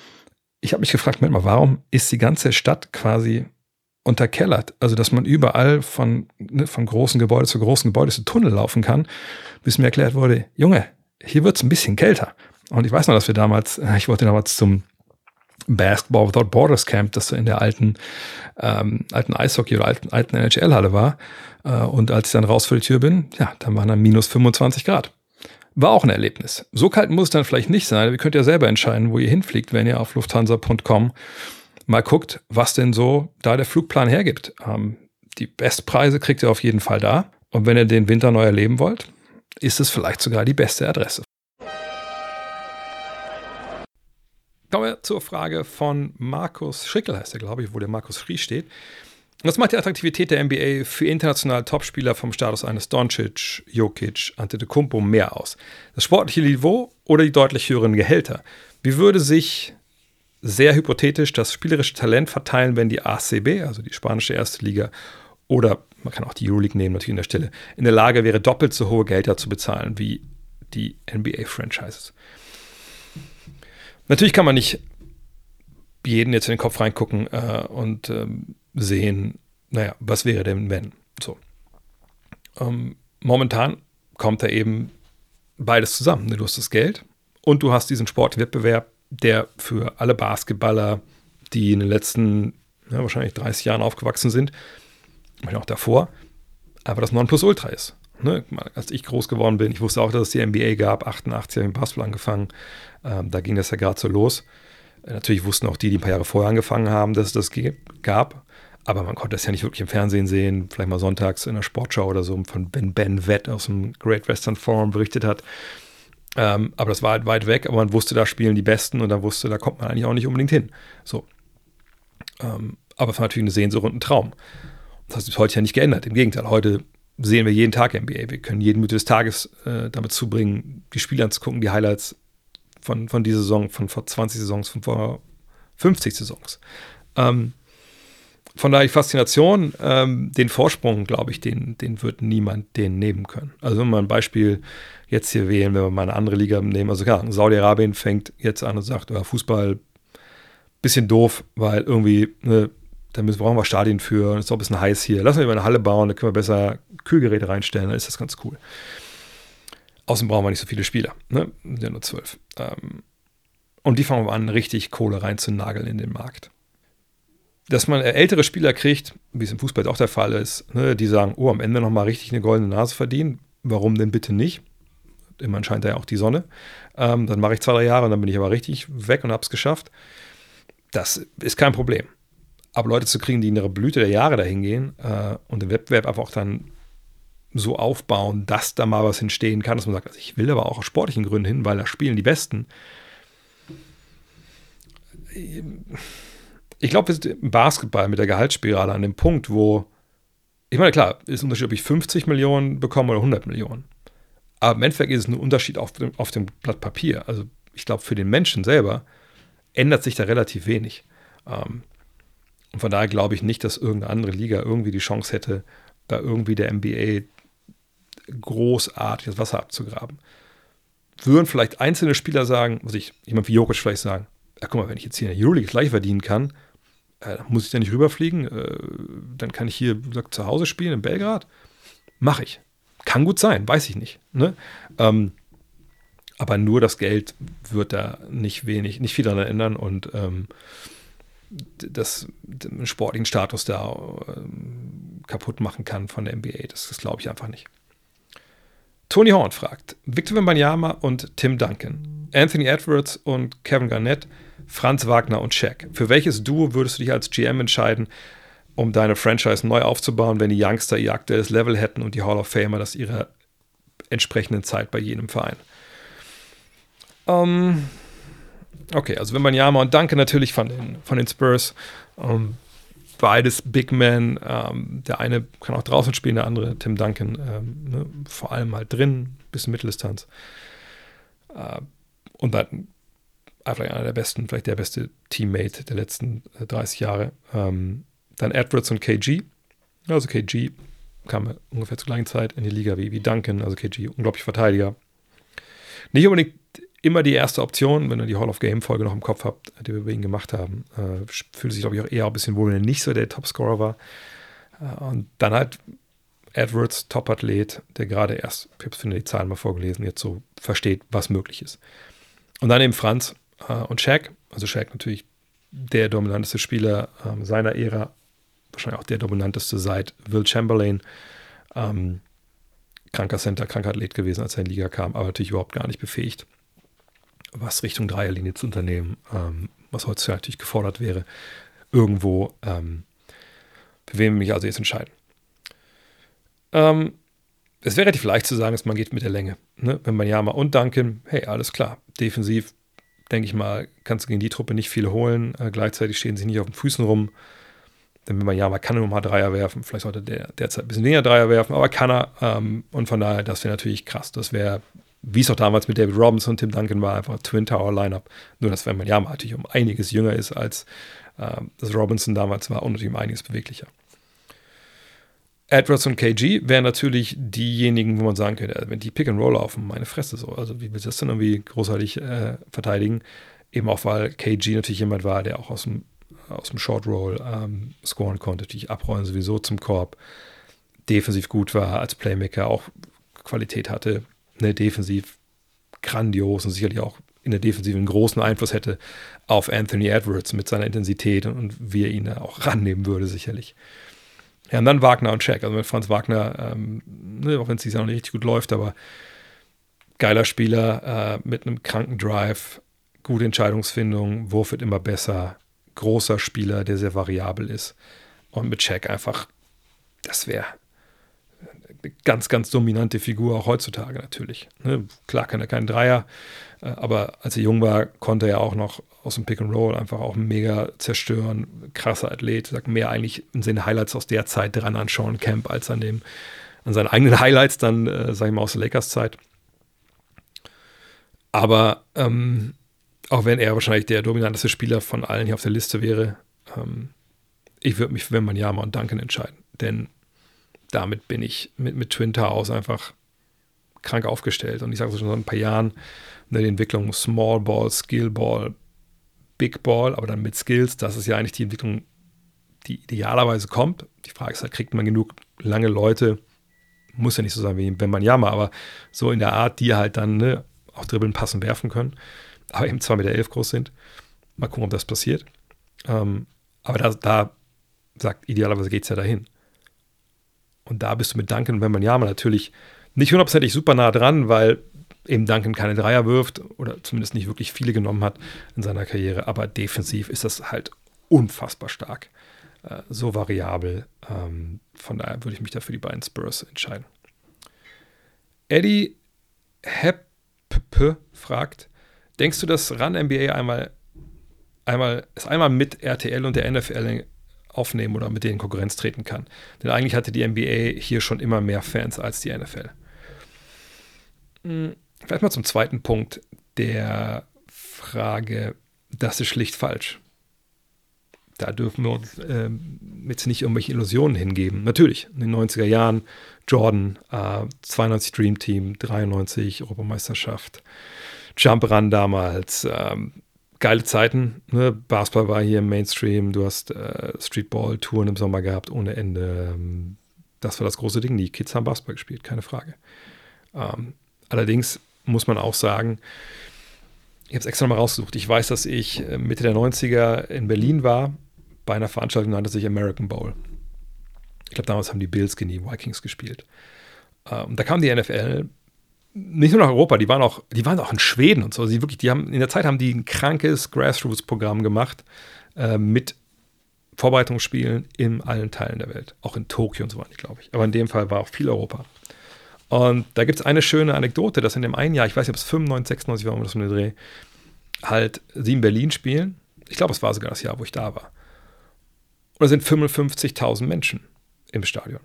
ich habe mich gefragt, mal, warum ist die ganze Stadt quasi unterkellert? Also, dass man überall von, ne, von großen Gebäude zu großen Gebäude zu Tunnel laufen kann, bis mir erklärt wurde, Junge, hier wird es ein bisschen kälter. Und ich weiß noch, dass wir damals, *laughs* ich wollte damals zum Basketball Without Borders Camp, das so in der alten, ähm, alten Eishockey oder alten, alten NHL-Halle war. Äh, und als ich dann raus für die Tür bin, ja, dann waren dann minus 25 Grad. War auch ein Erlebnis. So kalt muss es dann vielleicht nicht sein. Ihr könnt ja selber entscheiden, wo ihr hinfliegt, wenn ihr auf lufthansa.com mal guckt, was denn so da der Flugplan hergibt. Ähm, die Bestpreise kriegt ihr auf jeden Fall da. Und wenn ihr den Winter neu erleben wollt, ist es vielleicht sogar die beste Adresse. Kommen wir zur Frage von Markus Schrickel, heißt er, glaube ich, wo der Markus Schrie steht. Was macht die Attraktivität der NBA für internationale Topspieler vom Status eines Doncic, Jokic, Antetokounmpo mehr aus? Das sportliche Niveau oder die deutlich höheren Gehälter? Wie würde sich sehr hypothetisch das spielerische Talent verteilen, wenn die ACB, also die spanische erste Liga, oder man kann auch die Euroleague nehmen natürlich an der Stelle, in der Lage wäre, doppelt so hohe Gelder zu bezahlen wie die NBA-Franchises? Natürlich kann man nicht jeden jetzt in den Kopf reingucken äh, und ähm, sehen, naja, was wäre denn, wenn? So. Ähm, momentan kommt da eben beides zusammen. Du hast das Geld und du hast diesen Sportwettbewerb, der für alle Basketballer, die in den letzten ja, wahrscheinlich 30 Jahren aufgewachsen sind, auch davor, aber das Nonplusultra ist. Ne, als ich groß geworden bin, ich wusste auch, dass es die NBA gab, 88 habe ich mit Basketball angefangen, ähm, da ging das ja gerade so los. Äh, natürlich wussten auch die, die ein paar Jahre vorher angefangen haben, dass es das gab, aber man konnte es ja nicht wirklich im Fernsehen sehen, vielleicht mal sonntags in der Sportschau oder so, von Ben Ben Wett aus dem Great Western Forum berichtet hat. Ähm, aber das war halt weit weg, aber man wusste, da spielen die Besten und da wusste, da kommt man eigentlich auch nicht unbedingt hin. So. Ähm, aber es war natürlich eine Sehnsucht und ein Traum. Das hat sich heute ja nicht geändert. Im Gegenteil, heute sehen wir jeden Tag NBA. Wir können jeden Minute des Tages äh, damit zubringen, die Spiele anzugucken, die Highlights von, von dieser Saison, von vor 20 Saisons, von vor 50 Saisons. Ähm, von daher die Faszination, ähm, den Vorsprung, glaube ich, den, den wird niemand den nehmen können. Also wenn wir ein Beispiel jetzt hier wählen, wenn wir mal eine andere Liga nehmen, also klar, Saudi-Arabien fängt jetzt an und sagt, ja, Fußball bisschen doof, weil irgendwie, ne, da müssen, brauchen wir Stadien für, es ist auch ein bisschen heiß hier. Lassen wir über eine Halle bauen, da können wir besser Kühlgeräte reinstellen, dann ist das ganz cool. Außerdem brauchen wir nicht so viele Spieler, ne? Sind ja nur zwölf. Ähm, und die fangen an, richtig Kohle reinzunageln in den Markt dass man ältere Spieler kriegt, wie es im Fußball auch der Fall ist, ne, die sagen, oh, am Ende nochmal richtig eine goldene Nase verdienen. Warum denn bitte nicht? Immerhin scheint da ja auch die Sonne. Ähm, dann mache ich zwei, drei Jahre und dann bin ich aber richtig weg und habe es geschafft. Das ist kein Problem. Aber Leute zu kriegen, die in ihrer Blüte der Jahre dahin gehen äh, und den Wettbewerb einfach auch dann so aufbauen, dass da mal was entstehen kann, dass man sagt, also ich will aber auch aus sportlichen Gründen hin, weil da spielen die Besten ich glaube, wir sind im Basketball mit der Gehaltsspirale an dem Punkt, wo, ich meine, klar, ist ein Unterschied, ob ich 50 Millionen bekomme oder 100 Millionen. Aber im Endeffekt ist es ein Unterschied auf dem, auf dem Blatt Papier. Also ich glaube, für den Menschen selber ändert sich da relativ wenig. Ähm, und von daher glaube ich nicht, dass irgendeine andere Liga irgendwie die Chance hätte, da irgendwie der NBA großartig das Wasser abzugraben. Würden vielleicht einzelne Spieler sagen, was ich, jemand wie Jokic vielleicht sagen, ja, guck mal, wenn ich jetzt hier in der Euroleague gleich verdienen kann, äh, muss ich da nicht rüberfliegen, äh, dann kann ich hier gesagt, zu Hause spielen in Belgrad. Mache ich. Kann gut sein, weiß ich nicht. Ne? Ähm, aber nur das Geld wird da nicht wenig, nicht viel daran ändern und ähm, das den sportlichen Status da ähm, kaputt machen kann von der NBA. Das, das glaube ich einfach nicht. Tony Horn fragt: Victor Wembanyama und Tim Duncan, Anthony Edwards und Kevin Garnett Franz Wagner und Shaq. Für welches Duo würdest du dich als GM entscheiden, um deine Franchise neu aufzubauen, wenn die Youngster ihr aktuelles Level hätten und die Hall of Famer das ihrer entsprechenden Zeit bei jenem Verein? Um, ähm, okay, also wenn man Yama und Danke natürlich von den, von den Spurs. Ähm, beides Big Men. Um, der eine kann auch draußen spielen, der andere Tim Duncan. Ne, vor allem halt drin, bisschen Mitteldistanz. Uh, und dann vielleicht einer der besten, vielleicht der beste Teammate der letzten 30 äh, Jahre. Ähm, dann Edwards und KG. Also KG kam ungefähr zur gleichen Zeit in die Liga wie, wie Duncan, also KG, unglaublich Verteidiger. Nicht unbedingt immer die erste Option, wenn ihr die Hall of Game-Folge noch im Kopf habt, die wir über ihn gemacht haben. Äh, fühlt sich, glaube ich, auch eher ein bisschen wohl, wenn er nicht so der Topscorer war. Äh, und dann halt Edwards, Top-Athlet, der gerade erst, ich habe die Zahlen mal vorgelesen, jetzt so versteht, was möglich ist. Und dann eben Franz, äh, und Shaq. Also Shaq natürlich der dominanteste Spieler ähm, seiner Ära, wahrscheinlich auch der dominanteste seit Will Chamberlain. Ähm, kranker Center, kranker Athlet gewesen, als er in die Liga kam, aber natürlich überhaupt gar nicht befähigt, was Richtung Dreierlinie zu unternehmen, ähm, was heutzutage natürlich gefordert wäre, irgendwo, ähm, für wen mich also jetzt entscheiden. Ähm, es wäre relativ leicht zu sagen, dass man geht mit der Länge. Ne? Wenn man Yama und Duncan, hey, alles klar, defensiv denke ich mal, kannst du gegen die Truppe nicht viel holen. Äh, gleichzeitig stehen sie nicht auf den Füßen rum. Denn wenn man ja, man kann nur mal Dreier werfen, vielleicht sollte der derzeit ein bisschen weniger Dreier werfen, aber kann er. Ähm, und von daher, das wäre natürlich krass. Das wäre, wie es auch damals mit David Robinson und Tim Duncan war, einfach Twin Tower Lineup. Nur, dass wenn man ja natürlich um einiges jünger ist, als äh, das Robinson damals war und natürlich um einiges beweglicher. Edwards und KG wären natürlich diejenigen, wo man sagen könnte, wenn die Pick and Roll laufen, meine Fresse so. Also wie willst du das denn irgendwie großartig äh, verteidigen? Eben auch, weil KG natürlich jemand war, der auch aus dem, aus dem Short Roll ähm, scoren konnte, natürlich abrollen sowieso zum Korb, defensiv gut war, als Playmaker auch Qualität hatte, ne, defensiv grandios und sicherlich auch in der Defensive einen großen Einfluss hätte auf Anthony Edwards mit seiner Intensität und, wie er ihn auch rannehmen würde, sicherlich. Ja, und dann Wagner und Check. Also mit Franz Wagner, ähm, ne, auch wenn es dieses Jahr noch nicht richtig gut läuft, aber geiler Spieler äh, mit einem kranken Drive, gute Entscheidungsfindung, Wurf wird immer besser, großer Spieler, der sehr variabel ist. Und mit Check einfach, das wäre ganz, ganz dominante Figur, auch heutzutage natürlich. Ne? Klar kann er keinen Dreier, äh, aber als er jung war, konnte er auch noch aus dem Pick and Roll einfach auch mega zerstören. Krasser Athlet, sagt mehr eigentlich in seinen Highlights aus der Zeit dran an Sean Camp als an dem, an seinen eigenen Highlights dann, äh, sag ich mal, aus der Lakers-Zeit. Aber ähm, auch wenn er wahrscheinlich der dominanteste Spieler von allen hier auf der Liste wäre, ähm, ich würde mich für Wembanyama und Duncan entscheiden. Denn damit bin ich mit, mit Twin Towers einfach krank aufgestellt. Und ich sage es schon seit ein paar Jahren, ne, die Entwicklung Small Ball, Skill Ball, Big Ball, aber dann mit Skills, das ist ja eigentlich die Entwicklung, die idealerweise kommt. Die Frage ist halt, kriegt man genug lange Leute, muss ja nicht so sein wie wenn man Yama, aber so in der Art, die halt dann ne, auch dribbeln, passen, werfen können, aber eben 2,11 Meter elf groß sind. Mal gucken, ob das passiert. Ähm, aber da, da sagt, idealerweise geht es ja dahin. Und da bist du mit Duncan und Wembanyama natürlich nicht hundertprozentig super nah dran, weil eben Duncan keine Dreier wirft oder zumindest nicht wirklich viele genommen hat in seiner Karriere. Aber defensiv ist das halt unfassbar stark. Äh, so variabel. Ähm, von daher würde ich mich dafür die beiden Spurs entscheiden. Eddie Hepp fragt: Denkst du, dass Run NBA einmal, einmal, es einmal mit RTL und der NFL aufnehmen oder mit denen Konkurrenz treten kann? Denn eigentlich hatte die NBA hier schon immer mehr Fans als die NFL. Hm, vielleicht mal zum zweiten Punkt der Frage, das ist schlicht falsch da dürfen wir uns äh, jetzt nicht irgendwelche Illusionen hingeben. Natürlich, in den 90er Jahren Jordan, äh, 92 Dream Team, 93 Europameisterschaft, Jump Run damals, ähm, geile Zeiten. Ne? Basketball war hier im Mainstream, du hast äh, Streetball-Touren im Sommer gehabt ohne Ende. Ähm, das war das große Ding. Die Kids haben Basketball gespielt, keine Frage. Ähm, allerdings muss man auch sagen, ich habe es extra mal rausgesucht. Ich weiß, dass ich äh, Mitte der 90er in Berlin war bei einer Veranstaltung nannte sich American Bowl. Ich glaube, damals haben die Bills gegen die Vikings gespielt. Ähm, da kam die NFL nicht nur nach Europa, die waren auch, die waren auch in Schweden und so. Sie wirklich, die haben, in der Zeit haben die ein krankes Grassroots-Programm gemacht äh, mit Vorbereitungsspielen in allen Teilen der Welt. Auch in Tokio und so weiter, glaube ich. Aber in dem Fall war auch viel Europa. Und da gibt es eine schöne Anekdote, dass in dem einen Jahr, ich weiß nicht, ob es 95, 96 war, um das von der Dreh, halt sie in Berlin spielen. Ich glaube, es war sogar das Jahr, wo ich da war. Und da sind 55.000 Menschen im Stadion.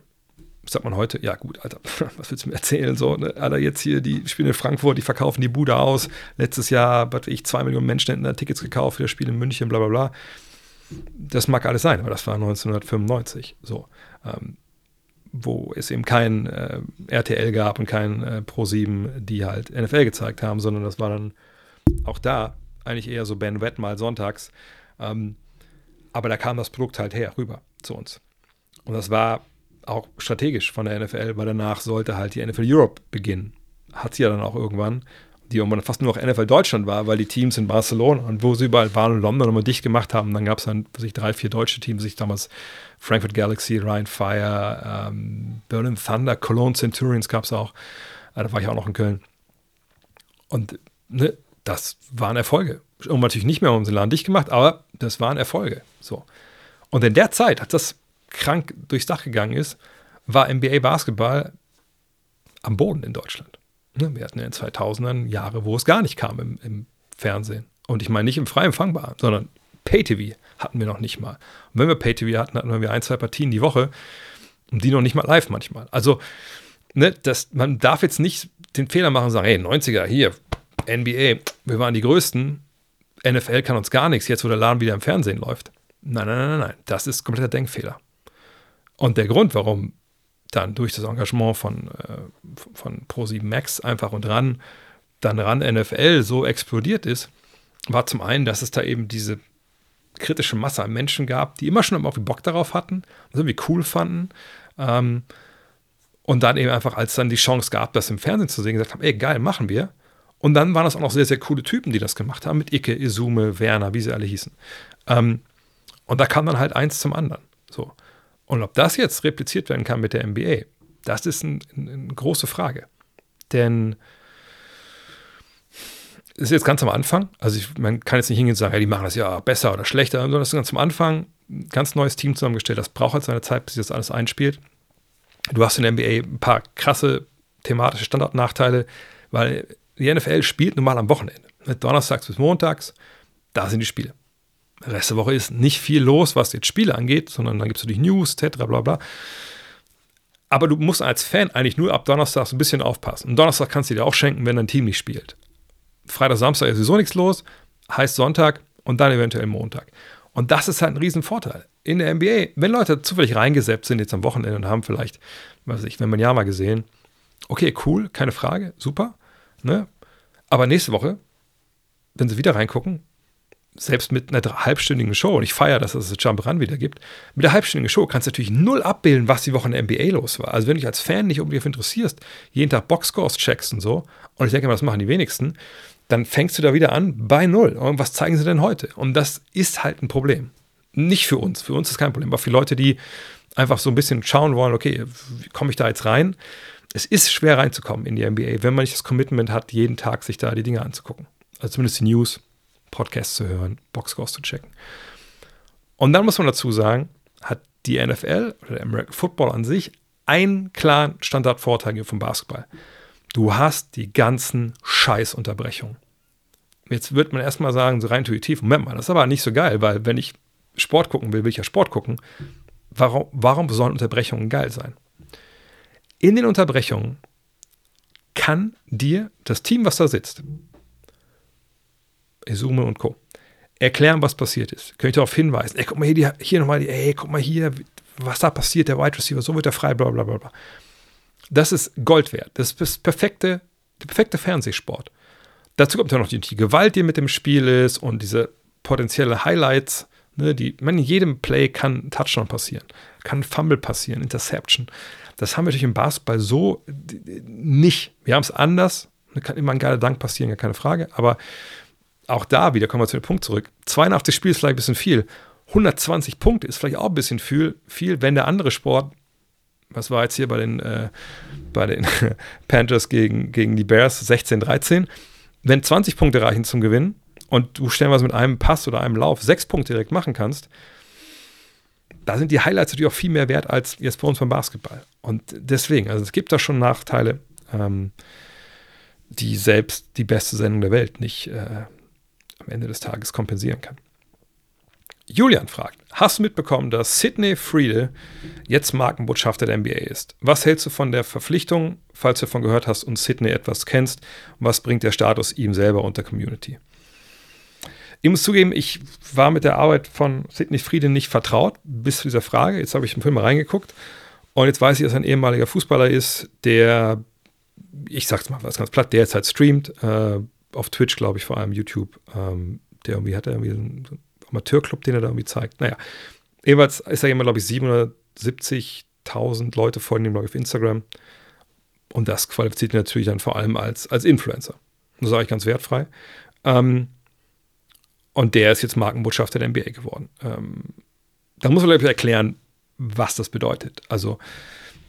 Sagt man heute, ja gut, Alter, *laughs* was willst du mir erzählen? So, ne? Alter, jetzt hier, die spielen in Frankfurt, die verkaufen die Bude aus. Letztes Jahr, was ich, zwei Millionen Menschen hätten da Tickets gekauft für das Spiel in München, bla bla bla. Das mag alles sein, aber das war 1995. So. Ähm, wo es eben kein äh, RTL gab und kein äh, Pro7, die halt NFL gezeigt haben, sondern das war dann auch da eigentlich eher so Ben Wett mal sonntags. Ähm, aber da kam das Produkt halt her, rüber zu uns. Und das war auch strategisch von der NFL, weil danach sollte halt die NFL Europe beginnen. Hat sie ja dann auch irgendwann, die irgendwann fast nur noch NFL Deutschland war, weil die Teams in Barcelona und wo sie überall waren und London nochmal dicht gemacht haben, dann gab es dann sich drei, vier deutsche Teams, sich damals Frankfurt Galaxy, Ryan Fire, ähm, Berlin Thunder, Cologne Centurions gab es auch. Äh, da war ich auch noch in Köln. Und ne, das waren Erfolge. Und natürlich nicht mehr um den Laden dicht gemacht, aber das waren Erfolge. So. Und in der Zeit, als das krank durchs Dach gegangen ist, war NBA Basketball am Boden in Deutschland. Ne, wir hatten in den 2000ern Jahre, wo es gar nicht kam im, im Fernsehen. Und ich meine nicht im frei empfangbaren, sondern Pay-TV hatten wir noch nicht mal. Und wenn wir Pay-TV hatten, hatten wir ein, zwei Partien die Woche und die noch nicht mal live manchmal. Also, ne, das, man darf jetzt nicht den Fehler machen und sagen, hey, 90er, hier, NBA, wir waren die Größten, NFL kann uns gar nichts, jetzt wo der Laden wieder im Fernsehen läuft. Nein, nein, nein, nein, das ist kompletter Denkfehler. Und der Grund, warum dann durch das Engagement von, äh, von Pro7 Max einfach und ran, dann ran NFL so explodiert ist, war zum einen, dass es da eben diese kritische Masse an Menschen gab, die immer schon irgendwie Bock darauf hatten und irgendwie cool fanden. Ähm, und dann eben einfach, als dann die Chance gab, das im Fernsehen zu sehen, gesagt haben, ey, geil, machen wir. Und dann waren das auch noch sehr, sehr coole Typen, die das gemacht haben, mit Icke, Isume, Werner, wie sie alle hießen. Ähm, und da kam dann halt eins zum anderen. So. Und ob das jetzt repliziert werden kann mit der NBA, das ist ein, ein, eine große Frage. Denn es ist jetzt ganz am Anfang. Also ich, man kann jetzt nicht hingehen und sagen, ja, die machen das ja besser oder schlechter, sondern das ist ganz am Anfang ein ganz neues Team zusammengestellt. Das braucht halt seine Zeit, bis sich das alles einspielt. Du hast in der NBA ein paar krasse thematische Standortnachteile, weil die NFL spielt nun mal am Wochenende. Donnerstags bis montags, da sind die Spiele. Rest der Woche ist nicht viel los, was jetzt Spiele angeht, sondern dann gibt es natürlich News, etc., bla bla. Aber du musst als Fan eigentlich nur ab Donnerstag ein bisschen aufpassen. Und Donnerstag kannst du dir auch schenken, wenn dein Team nicht spielt. Freitag, Samstag ist sowieso nichts los, heißt Sonntag und dann eventuell Montag. Und das ist halt ein Riesenvorteil. in der NBA, wenn Leute zufällig reingesetzt sind jetzt am Wochenende und haben vielleicht, weiß ich, wenn man ja mal gesehen, okay, cool, keine Frage, super, ne? Aber nächste Woche, wenn sie wieder reingucken, selbst mit einer halbstündigen Show, und ich feiere, dass es das Jump Run wieder gibt, mit der halbstündigen Show kannst du natürlich null abbilden, was die Woche in der NBA los war. Also wenn du dich als Fan nicht unbedingt interessierst, jeden Tag Boxscores checkst und so, und ich denke mal, das machen die wenigsten, dann fängst du da wieder an bei Null. Und was zeigen sie denn heute? Und das ist halt ein Problem. Nicht für uns. Für uns ist kein Problem, aber für Leute, die einfach so ein bisschen schauen wollen, okay, wie komme ich da jetzt rein? Es ist schwer reinzukommen in die NBA, wenn man nicht das Commitment hat, jeden Tag sich da die Dinge anzugucken. Also zumindest die News, Podcasts zu hören, Boxscores zu checken. Und dann muss man dazu sagen, hat die NFL oder der American Football an sich einen klaren Standardvorteil vom Basketball. Du hast die ganzen Scheißunterbrechungen. Jetzt wird man erstmal sagen, so rein intuitiv, Moment mal, das ist aber nicht so geil, weil wenn ich Sport gucken will, will ich ja Sport gucken. Warum, warum sollen Unterbrechungen geil sein? In den Unterbrechungen kann dir das Team, was da sitzt, Izume und Co., erklären, was passiert ist. Könnt ihr darauf hinweisen. Ey, guck mal hier, die, hier nochmal, ey, guck mal hier, was da passiert, der Wide Receiver, so wird er frei, bla bla bla bla. Das ist Gold wert. Das ist das perfekte, der perfekte Fernsehsport. Dazu kommt ja noch die, die Gewalt, die mit dem Spiel ist und diese potenzielle Highlights. Ne, die, man, in jedem Play kann ein Touchdown passieren, kann ein Fumble passieren, Interception. Das haben wir natürlich im Basketball so nicht. Wir haben es anders. Da kann immer ein geiler Dank passieren, ja keine Frage. Aber auch da wieder kommen wir zu dem Punkt zurück. 82 Spiele ist vielleicht ein bisschen viel. 120 Punkte ist vielleicht auch ein bisschen viel, viel wenn der andere Sport was war jetzt hier bei den, äh, bei den *laughs* Panthers gegen, gegen die Bears 16-13. Wenn 20 Punkte reichen zum Gewinn und du stellenweise mit einem Pass oder einem Lauf sechs Punkte direkt machen kannst, da sind die Highlights natürlich auch viel mehr wert als jetzt bei uns beim Basketball. Und deswegen, also es gibt da schon Nachteile, ähm, die selbst die beste Sendung der Welt nicht äh, am Ende des Tages kompensieren kann. Julian fragt, hast du mitbekommen, dass Sidney Friede jetzt Markenbotschafter der NBA ist? Was hältst du von der Verpflichtung, falls du davon gehört hast und Sidney etwas kennst? Was bringt der Status ihm selber und der Community? Ich muss zugeben, ich war mit der Arbeit von Sidney Friede nicht vertraut bis zu dieser Frage. Jetzt habe ich im Film mal reingeguckt und jetzt weiß ich, dass er ein ehemaliger Fußballer ist, der, ich sag's mal was ganz platt, der jetzt halt streamt, äh, auf Twitch, glaube ich, vor allem YouTube. Ähm, der irgendwie hat er irgendwie so, Amateurclub, den er da irgendwie zeigt. Naja, jeweils ist er jemand, glaube ich, 770.000 Leute folgen ihm, glaube ich, auf Instagram. Und das qualifiziert ihn natürlich dann vor allem als, als Influencer. Das sage ich ganz wertfrei. Ähm, und der ist jetzt Markenbotschafter der NBA geworden. Ähm, da muss man, glaube ich, erklären, was das bedeutet. Also,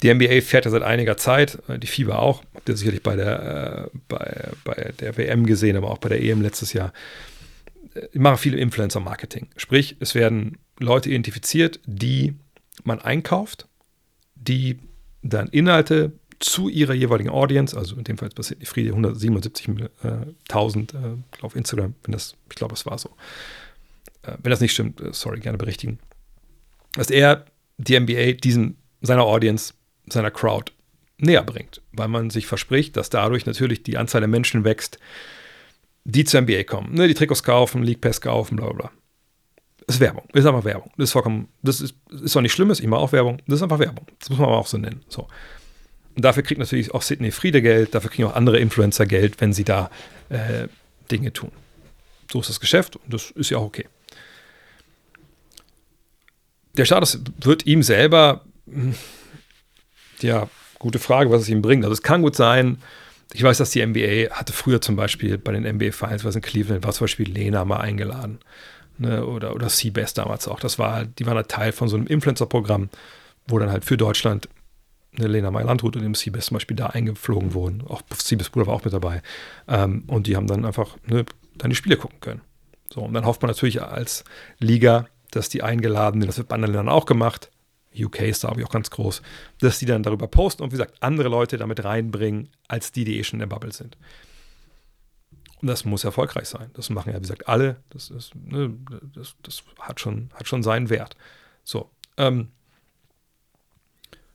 die NBA fährt ja seit einiger Zeit, äh, die FIBA auch, habt ihr sicherlich bei der, äh, bei, bei der WM gesehen, aber auch bei der EM letztes Jahr ich mache viel Influencer-Marketing. Sprich, es werden Leute identifiziert, die man einkauft, die dann Inhalte zu ihrer jeweiligen Audience, also in dem Fall bei Sidney Friede 177.000 äh, auf Instagram, wenn das, ich glaube, es war so. Äh, wenn das nicht stimmt, äh, sorry, gerne berichtigen. Dass er die NBA diesen, seiner Audience, seiner Crowd näher bringt, weil man sich verspricht, dass dadurch natürlich die Anzahl der Menschen wächst, die zur NBA kommen, ne, die Trikots kaufen, League Pass kaufen, bla bla bla. Das ist Werbung. Das ist einfach Werbung. Das ist vollkommen, das ist, ist auch nicht Schlimmes, ich mache auch Werbung. Das ist einfach Werbung. Das muss man auch so nennen. So. Und dafür kriegt natürlich auch Sidney Friede Geld, dafür kriegen auch andere Influencer Geld, wenn sie da äh, Dinge tun. So ist das Geschäft und das ist ja auch okay. Der Status wird ihm selber, hm, ja, gute Frage, was es ihm bringt. Also es kann gut sein, ich weiß, dass die NBA hatte früher zum Beispiel bei den NBA Finals, was in Cleveland war, zum Beispiel Lena mal eingeladen. Ne, oder, oder Seabass damals auch. Das war, die waren halt Teil von so einem Influencer-Programm, wo dann halt für Deutschland eine Lena Meyer-Landrut und dem Seabass zum Beispiel da eingeflogen wurden. Auch Seabass Bruder war auch mit dabei. Ähm, und die haben dann einfach ne, dann die Spiele gucken können. So, und dann hofft man natürlich als Liga, dass die Eingeladenen, das wird bei anderen Ländern auch gemacht, UK ist da aber auch ganz groß, dass die dann darüber posten und wie gesagt, andere Leute damit reinbringen, als die, die eh schon in der Bubble sind. Und das muss erfolgreich sein. Das machen ja, wie gesagt, alle. Das, ist, ne, das, das hat, schon, hat schon seinen Wert. So. Ähm,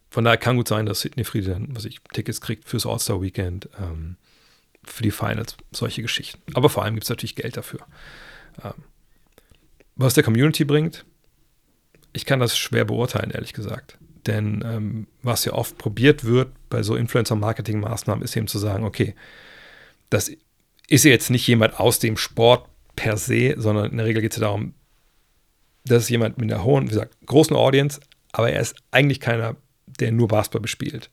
von daher kann gut sein, dass Sidney Friede dann, was ich, Tickets kriegt fürs All-Star-Weekend, ähm, für die Finals, solche Geschichten. Aber vor allem gibt es natürlich Geld dafür. Ähm, was der Community bringt, ich kann das schwer beurteilen, ehrlich gesagt. Denn ähm, was ja oft probiert wird bei so Influencer-Marketing-Maßnahmen, ist eben zu sagen, okay, das ist jetzt nicht jemand aus dem Sport per se, sondern in der Regel geht es ja darum, das ist jemand mit einer hohen, wie gesagt, großen Audience, aber er ist eigentlich keiner, der nur Basketball bespielt.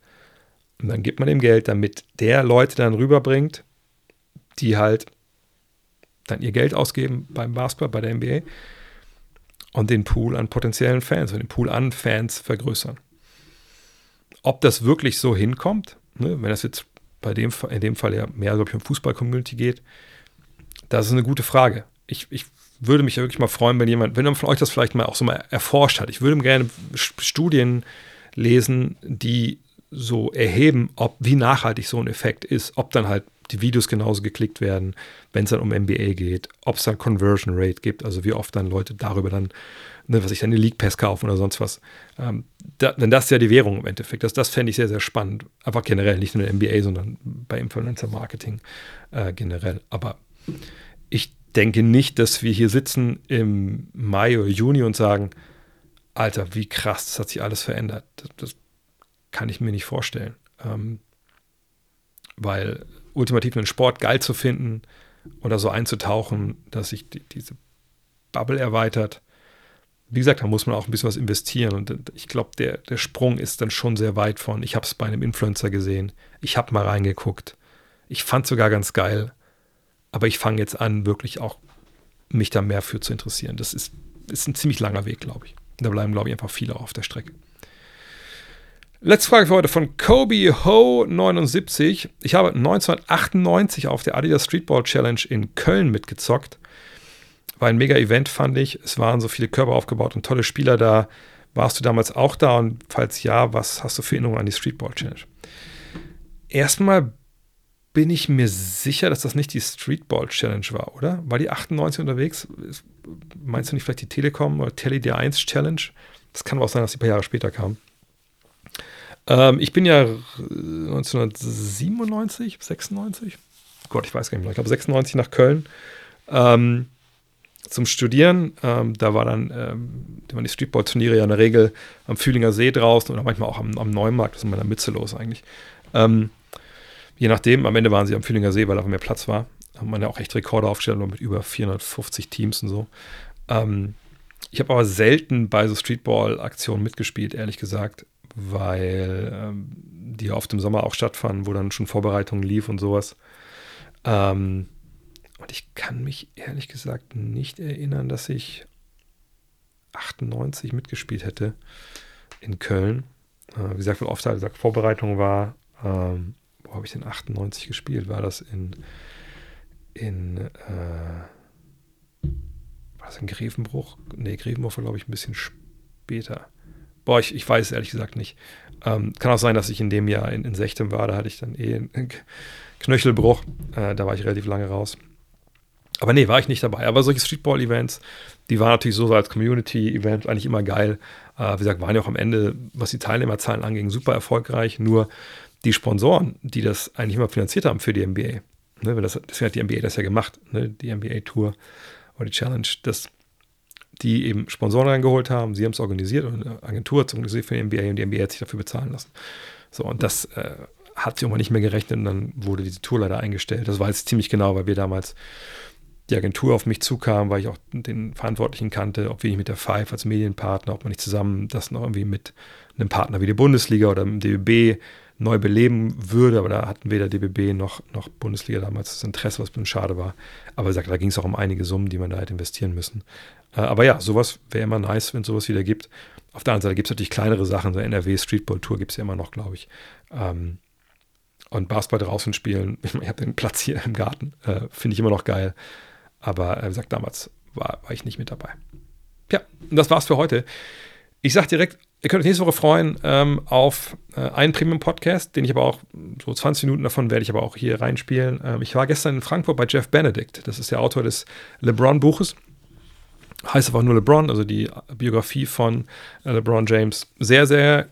Und dann gibt man ihm Geld, damit der Leute dann rüberbringt, die halt dann ihr Geld ausgeben beim Basketball, bei der NBA und den Pool an potenziellen Fans und den Pool an Fans vergrößern. Ob das wirklich so hinkommt, ne, wenn das jetzt bei dem, in dem Fall ja mehr, glaube ich, um Fußball-Community geht, das ist eine gute Frage. Ich, ich würde mich wirklich mal freuen, wenn jemand, wenn jemand von euch das vielleicht mal auch so mal erforscht hat. Ich würde gerne Studien lesen, die so erheben, ob wie nachhaltig so ein Effekt ist, ob dann halt die Videos genauso geklickt werden, wenn es dann um NBA geht, ob es dann Conversion Rate gibt, also wie oft dann Leute darüber dann, ne, was ich dann eine League Pass kaufen oder sonst was. Ähm, da, denn das ist ja die Währung im Endeffekt. Das, das fände ich sehr, sehr spannend. Einfach generell, nicht nur in NBA, sondern bei Influencer Marketing äh, generell. Aber ich denke nicht, dass wir hier sitzen im Mai oder Juni und sagen, Alter, wie krass, das hat sich alles verändert. Das, das kann ich mir nicht vorstellen. Ähm, weil ultimativ einen Sport geil zu finden oder so einzutauchen, dass sich die, diese Bubble erweitert. Wie gesagt, da muss man auch ein bisschen was investieren und ich glaube, der, der Sprung ist dann schon sehr weit von, ich habe es bei einem Influencer gesehen, ich habe mal reingeguckt, ich fand sogar ganz geil, aber ich fange jetzt an, wirklich auch mich da mehr für zu interessieren. Das ist, ist ein ziemlich langer Weg, glaube ich. Da bleiben, glaube ich, einfach viele auf der Strecke. Letzte Frage für heute von Kobe Ho 79. Ich habe 1998 auf der Adidas Streetball Challenge in Köln mitgezockt. War ein mega Event, fand ich. Es waren so viele Körper aufgebaut und tolle Spieler da. Warst du damals auch da? Und falls ja, was hast du für Erinnerungen an die Streetball Challenge? Erstmal bin ich mir sicher, dass das nicht die Streetball Challenge war, oder? War die 98 unterwegs? Meinst du nicht vielleicht die Telekom oder Tele D1 Challenge? Das kann aber auch sein, dass die ein paar Jahre später kam. Ähm, ich bin ja 1997, 96, Gott, ich weiß gar nicht mehr, ich glaube 96 nach Köln ähm, zum Studieren. Ähm, da war dann, ähm, waren die Streetball-Turniere ja in der Regel am Fühlinger See draußen oder manchmal auch am, am Neumarkt, das ist in meiner Mütze los eigentlich. Ähm, je nachdem, am Ende waren sie am Fühlinger See, weil da mehr Platz war. Haben wir ja auch echt Rekorde aufgestellt, mit über 450 Teams und so. Ähm, ich habe aber selten bei so Streetball-Aktionen mitgespielt, ehrlich gesagt weil ähm, die oft im Sommer auch stattfanden, wo dann schon Vorbereitungen lief und sowas. Ähm, und ich kann mich ehrlich gesagt nicht erinnern, dass ich 98 mitgespielt hätte in Köln. Äh, wie gesagt, oft halt gesagt, Vorbereitung war, ähm, wo habe ich denn 98 gespielt? War das in, in äh, war das in Grevenbruch? Nee, Grevenbruch war, glaube ich, ein bisschen später. Boah, ich, ich weiß ehrlich gesagt nicht. Ähm, kann auch sein, dass ich in dem Jahr in, in 16 war, da hatte ich dann eh einen Knöchelbruch. Äh, da war ich relativ lange raus. Aber nee, war ich nicht dabei. Aber solche Streetball-Events, die waren natürlich so, als Community-Event eigentlich immer geil. Äh, wie gesagt, waren ja auch am Ende, was die Teilnehmerzahlen anging, super erfolgreich. Nur die Sponsoren, die das eigentlich immer finanziert haben für die NBA, ne, das, deswegen hat die NBA das ja gemacht, ne, die NBA-Tour oder die Challenge, das die eben Sponsoren reingeholt haben. Sie haben es organisiert und eine Agentur hat es organisiert für die NBA und die NBA hat sich dafür bezahlen lassen. So, und das äh, hat sich irgendwann nicht mehr gerechnet und dann wurde diese Tour leider eingestellt. Das war jetzt ziemlich genau, weil wir damals die Agentur auf mich zukam, weil ich auch den Verantwortlichen kannte, ob wir nicht mit der Five als Medienpartner, ob man nicht zusammen das noch irgendwie mit einem Partner wie der Bundesliga oder dem DBB neu beleben würde, aber da hatten weder DBB noch, noch Bundesliga damals das Interesse, was ein schade war. Aber wie gesagt, da ging es auch um einige Summen, die man da hätte investieren müssen. Äh, aber ja, sowas wäre immer nice, wenn es sowas wieder gibt. Auf der anderen Seite gibt es natürlich kleinere Sachen, so NRW Streetball Tour gibt es ja immer noch, glaube ich. Ähm, und Basketball draußen spielen, *laughs* ich, ich habe den Platz hier im Garten, äh, finde ich immer noch geil. Aber äh, wie gesagt, damals war, war ich nicht mit dabei. Ja, das war's für heute. Ich sage direkt, ihr könnt euch nächste Woche freuen ähm, auf äh, einen Premium-Podcast, den ich aber auch, so 20 Minuten davon werde ich aber auch hier reinspielen. Ähm, ich war gestern in Frankfurt bei Jeff Benedict, das ist der Autor des LeBron-Buches heißt einfach nur LeBron, also die Biografie von äh, LeBron James. Sehr, sehr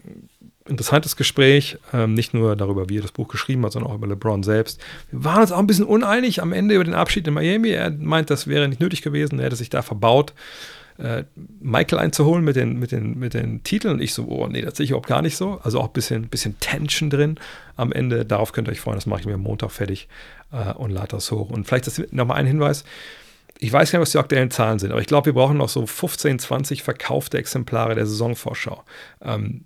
interessantes Gespräch, ähm, nicht nur darüber, wie er das Buch geschrieben hat, sondern auch über LeBron selbst. Wir waren uns auch ein bisschen uneinig am Ende über den Abschied in Miami. Er meint, das wäre nicht nötig gewesen, er hätte sich da verbaut. äh, Michael einzuholen mit den, mit, den, mit den Titeln. Und ich so, oh nee, das sehe ich überhaupt gar nicht so. Also auch ein bisschen, bisschen Tension drin am Ende. Darauf könnt ihr euch freuen, das mache ich mir Montag fertig äh, und lade das hoch. Und vielleicht nochmal ein Hinweis. Ich weiß gar nicht, was die aktuellen Zahlen sind, aber ich glaube, wir brauchen noch so 15, 20 verkaufte Exemplare der Saisonvorschau. Ähm,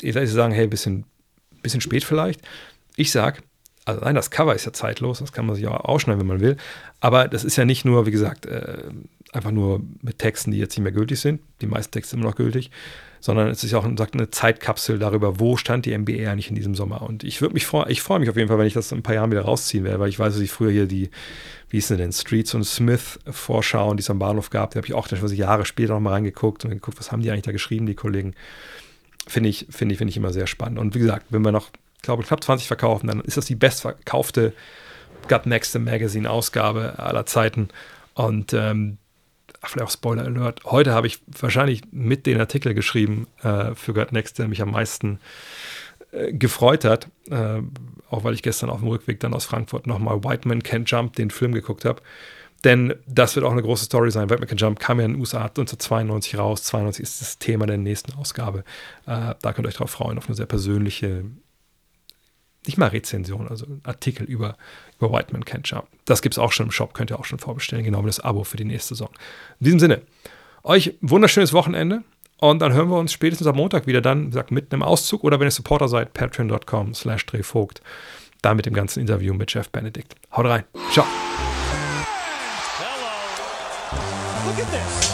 ihr seid sagen, hey, bisschen, bisschen spät vielleicht. Ich sage, also nein, das Cover ist ja zeitlos, das kann man sich auch ausschneiden, wenn man will. Aber das ist ja nicht nur, wie gesagt, äh, einfach nur mit Texten, die jetzt nicht mehr gültig sind. Die meisten Texte immer noch gültig. Sondern es ist auch sagt, eine Zeitkapsel darüber, wo stand die NBA eigentlich in diesem Sommer. Und ich würde mich freuen, ich freue mich auf jeden Fall, wenn ich das in ein paar Jahren wieder rausziehen werde, weil ich weiß, dass ich früher hier die, wie hieß denn, Streets und Smith Vorschauen, die es am Bahnhof gab, die habe ich auch dann Jahre später nochmal reingeguckt und geguckt, was haben die eigentlich da geschrieben, die Kollegen. Finde ich, finde ich, finde ich immer sehr spannend. Und wie gesagt, wenn wir noch, ich glaube, knapp 20 verkaufen, dann ist das die bestverkaufte Gut Next Magazine Ausgabe aller Zeiten. Und ähm, vielleicht auch Spoiler Alert, heute habe ich wahrscheinlich mit den Artikel geschrieben äh, für Got Next, der mich am meisten äh, gefreut hat, äh, auch weil ich gestern auf dem Rückweg dann aus Frankfurt nochmal White Man Can't Jump, den Film geguckt habe. Denn das wird auch eine große Story sein. White Man Can't Jump kam ja in den USA 1992 raus. 92 ist das Thema der nächsten Ausgabe. Äh, da könnt ihr euch drauf freuen, auf eine sehr persönliche nicht mal Rezension, also Artikel über, über White Man Can't Jump. Das gibt es auch schon im Shop, könnt ihr auch schon vorbestellen, genau wie das Abo für die nächste Saison. In diesem Sinne, euch wunderschönes Wochenende und dann hören wir uns spätestens am Montag wieder dann, wie gesagt, mitten im Auszug oder wenn ihr Supporter seid, patreon.com slash drehvogt, da mit dem ganzen Interview mit Jeff Benedict. Haut rein. Ciao. Hello. Look at this.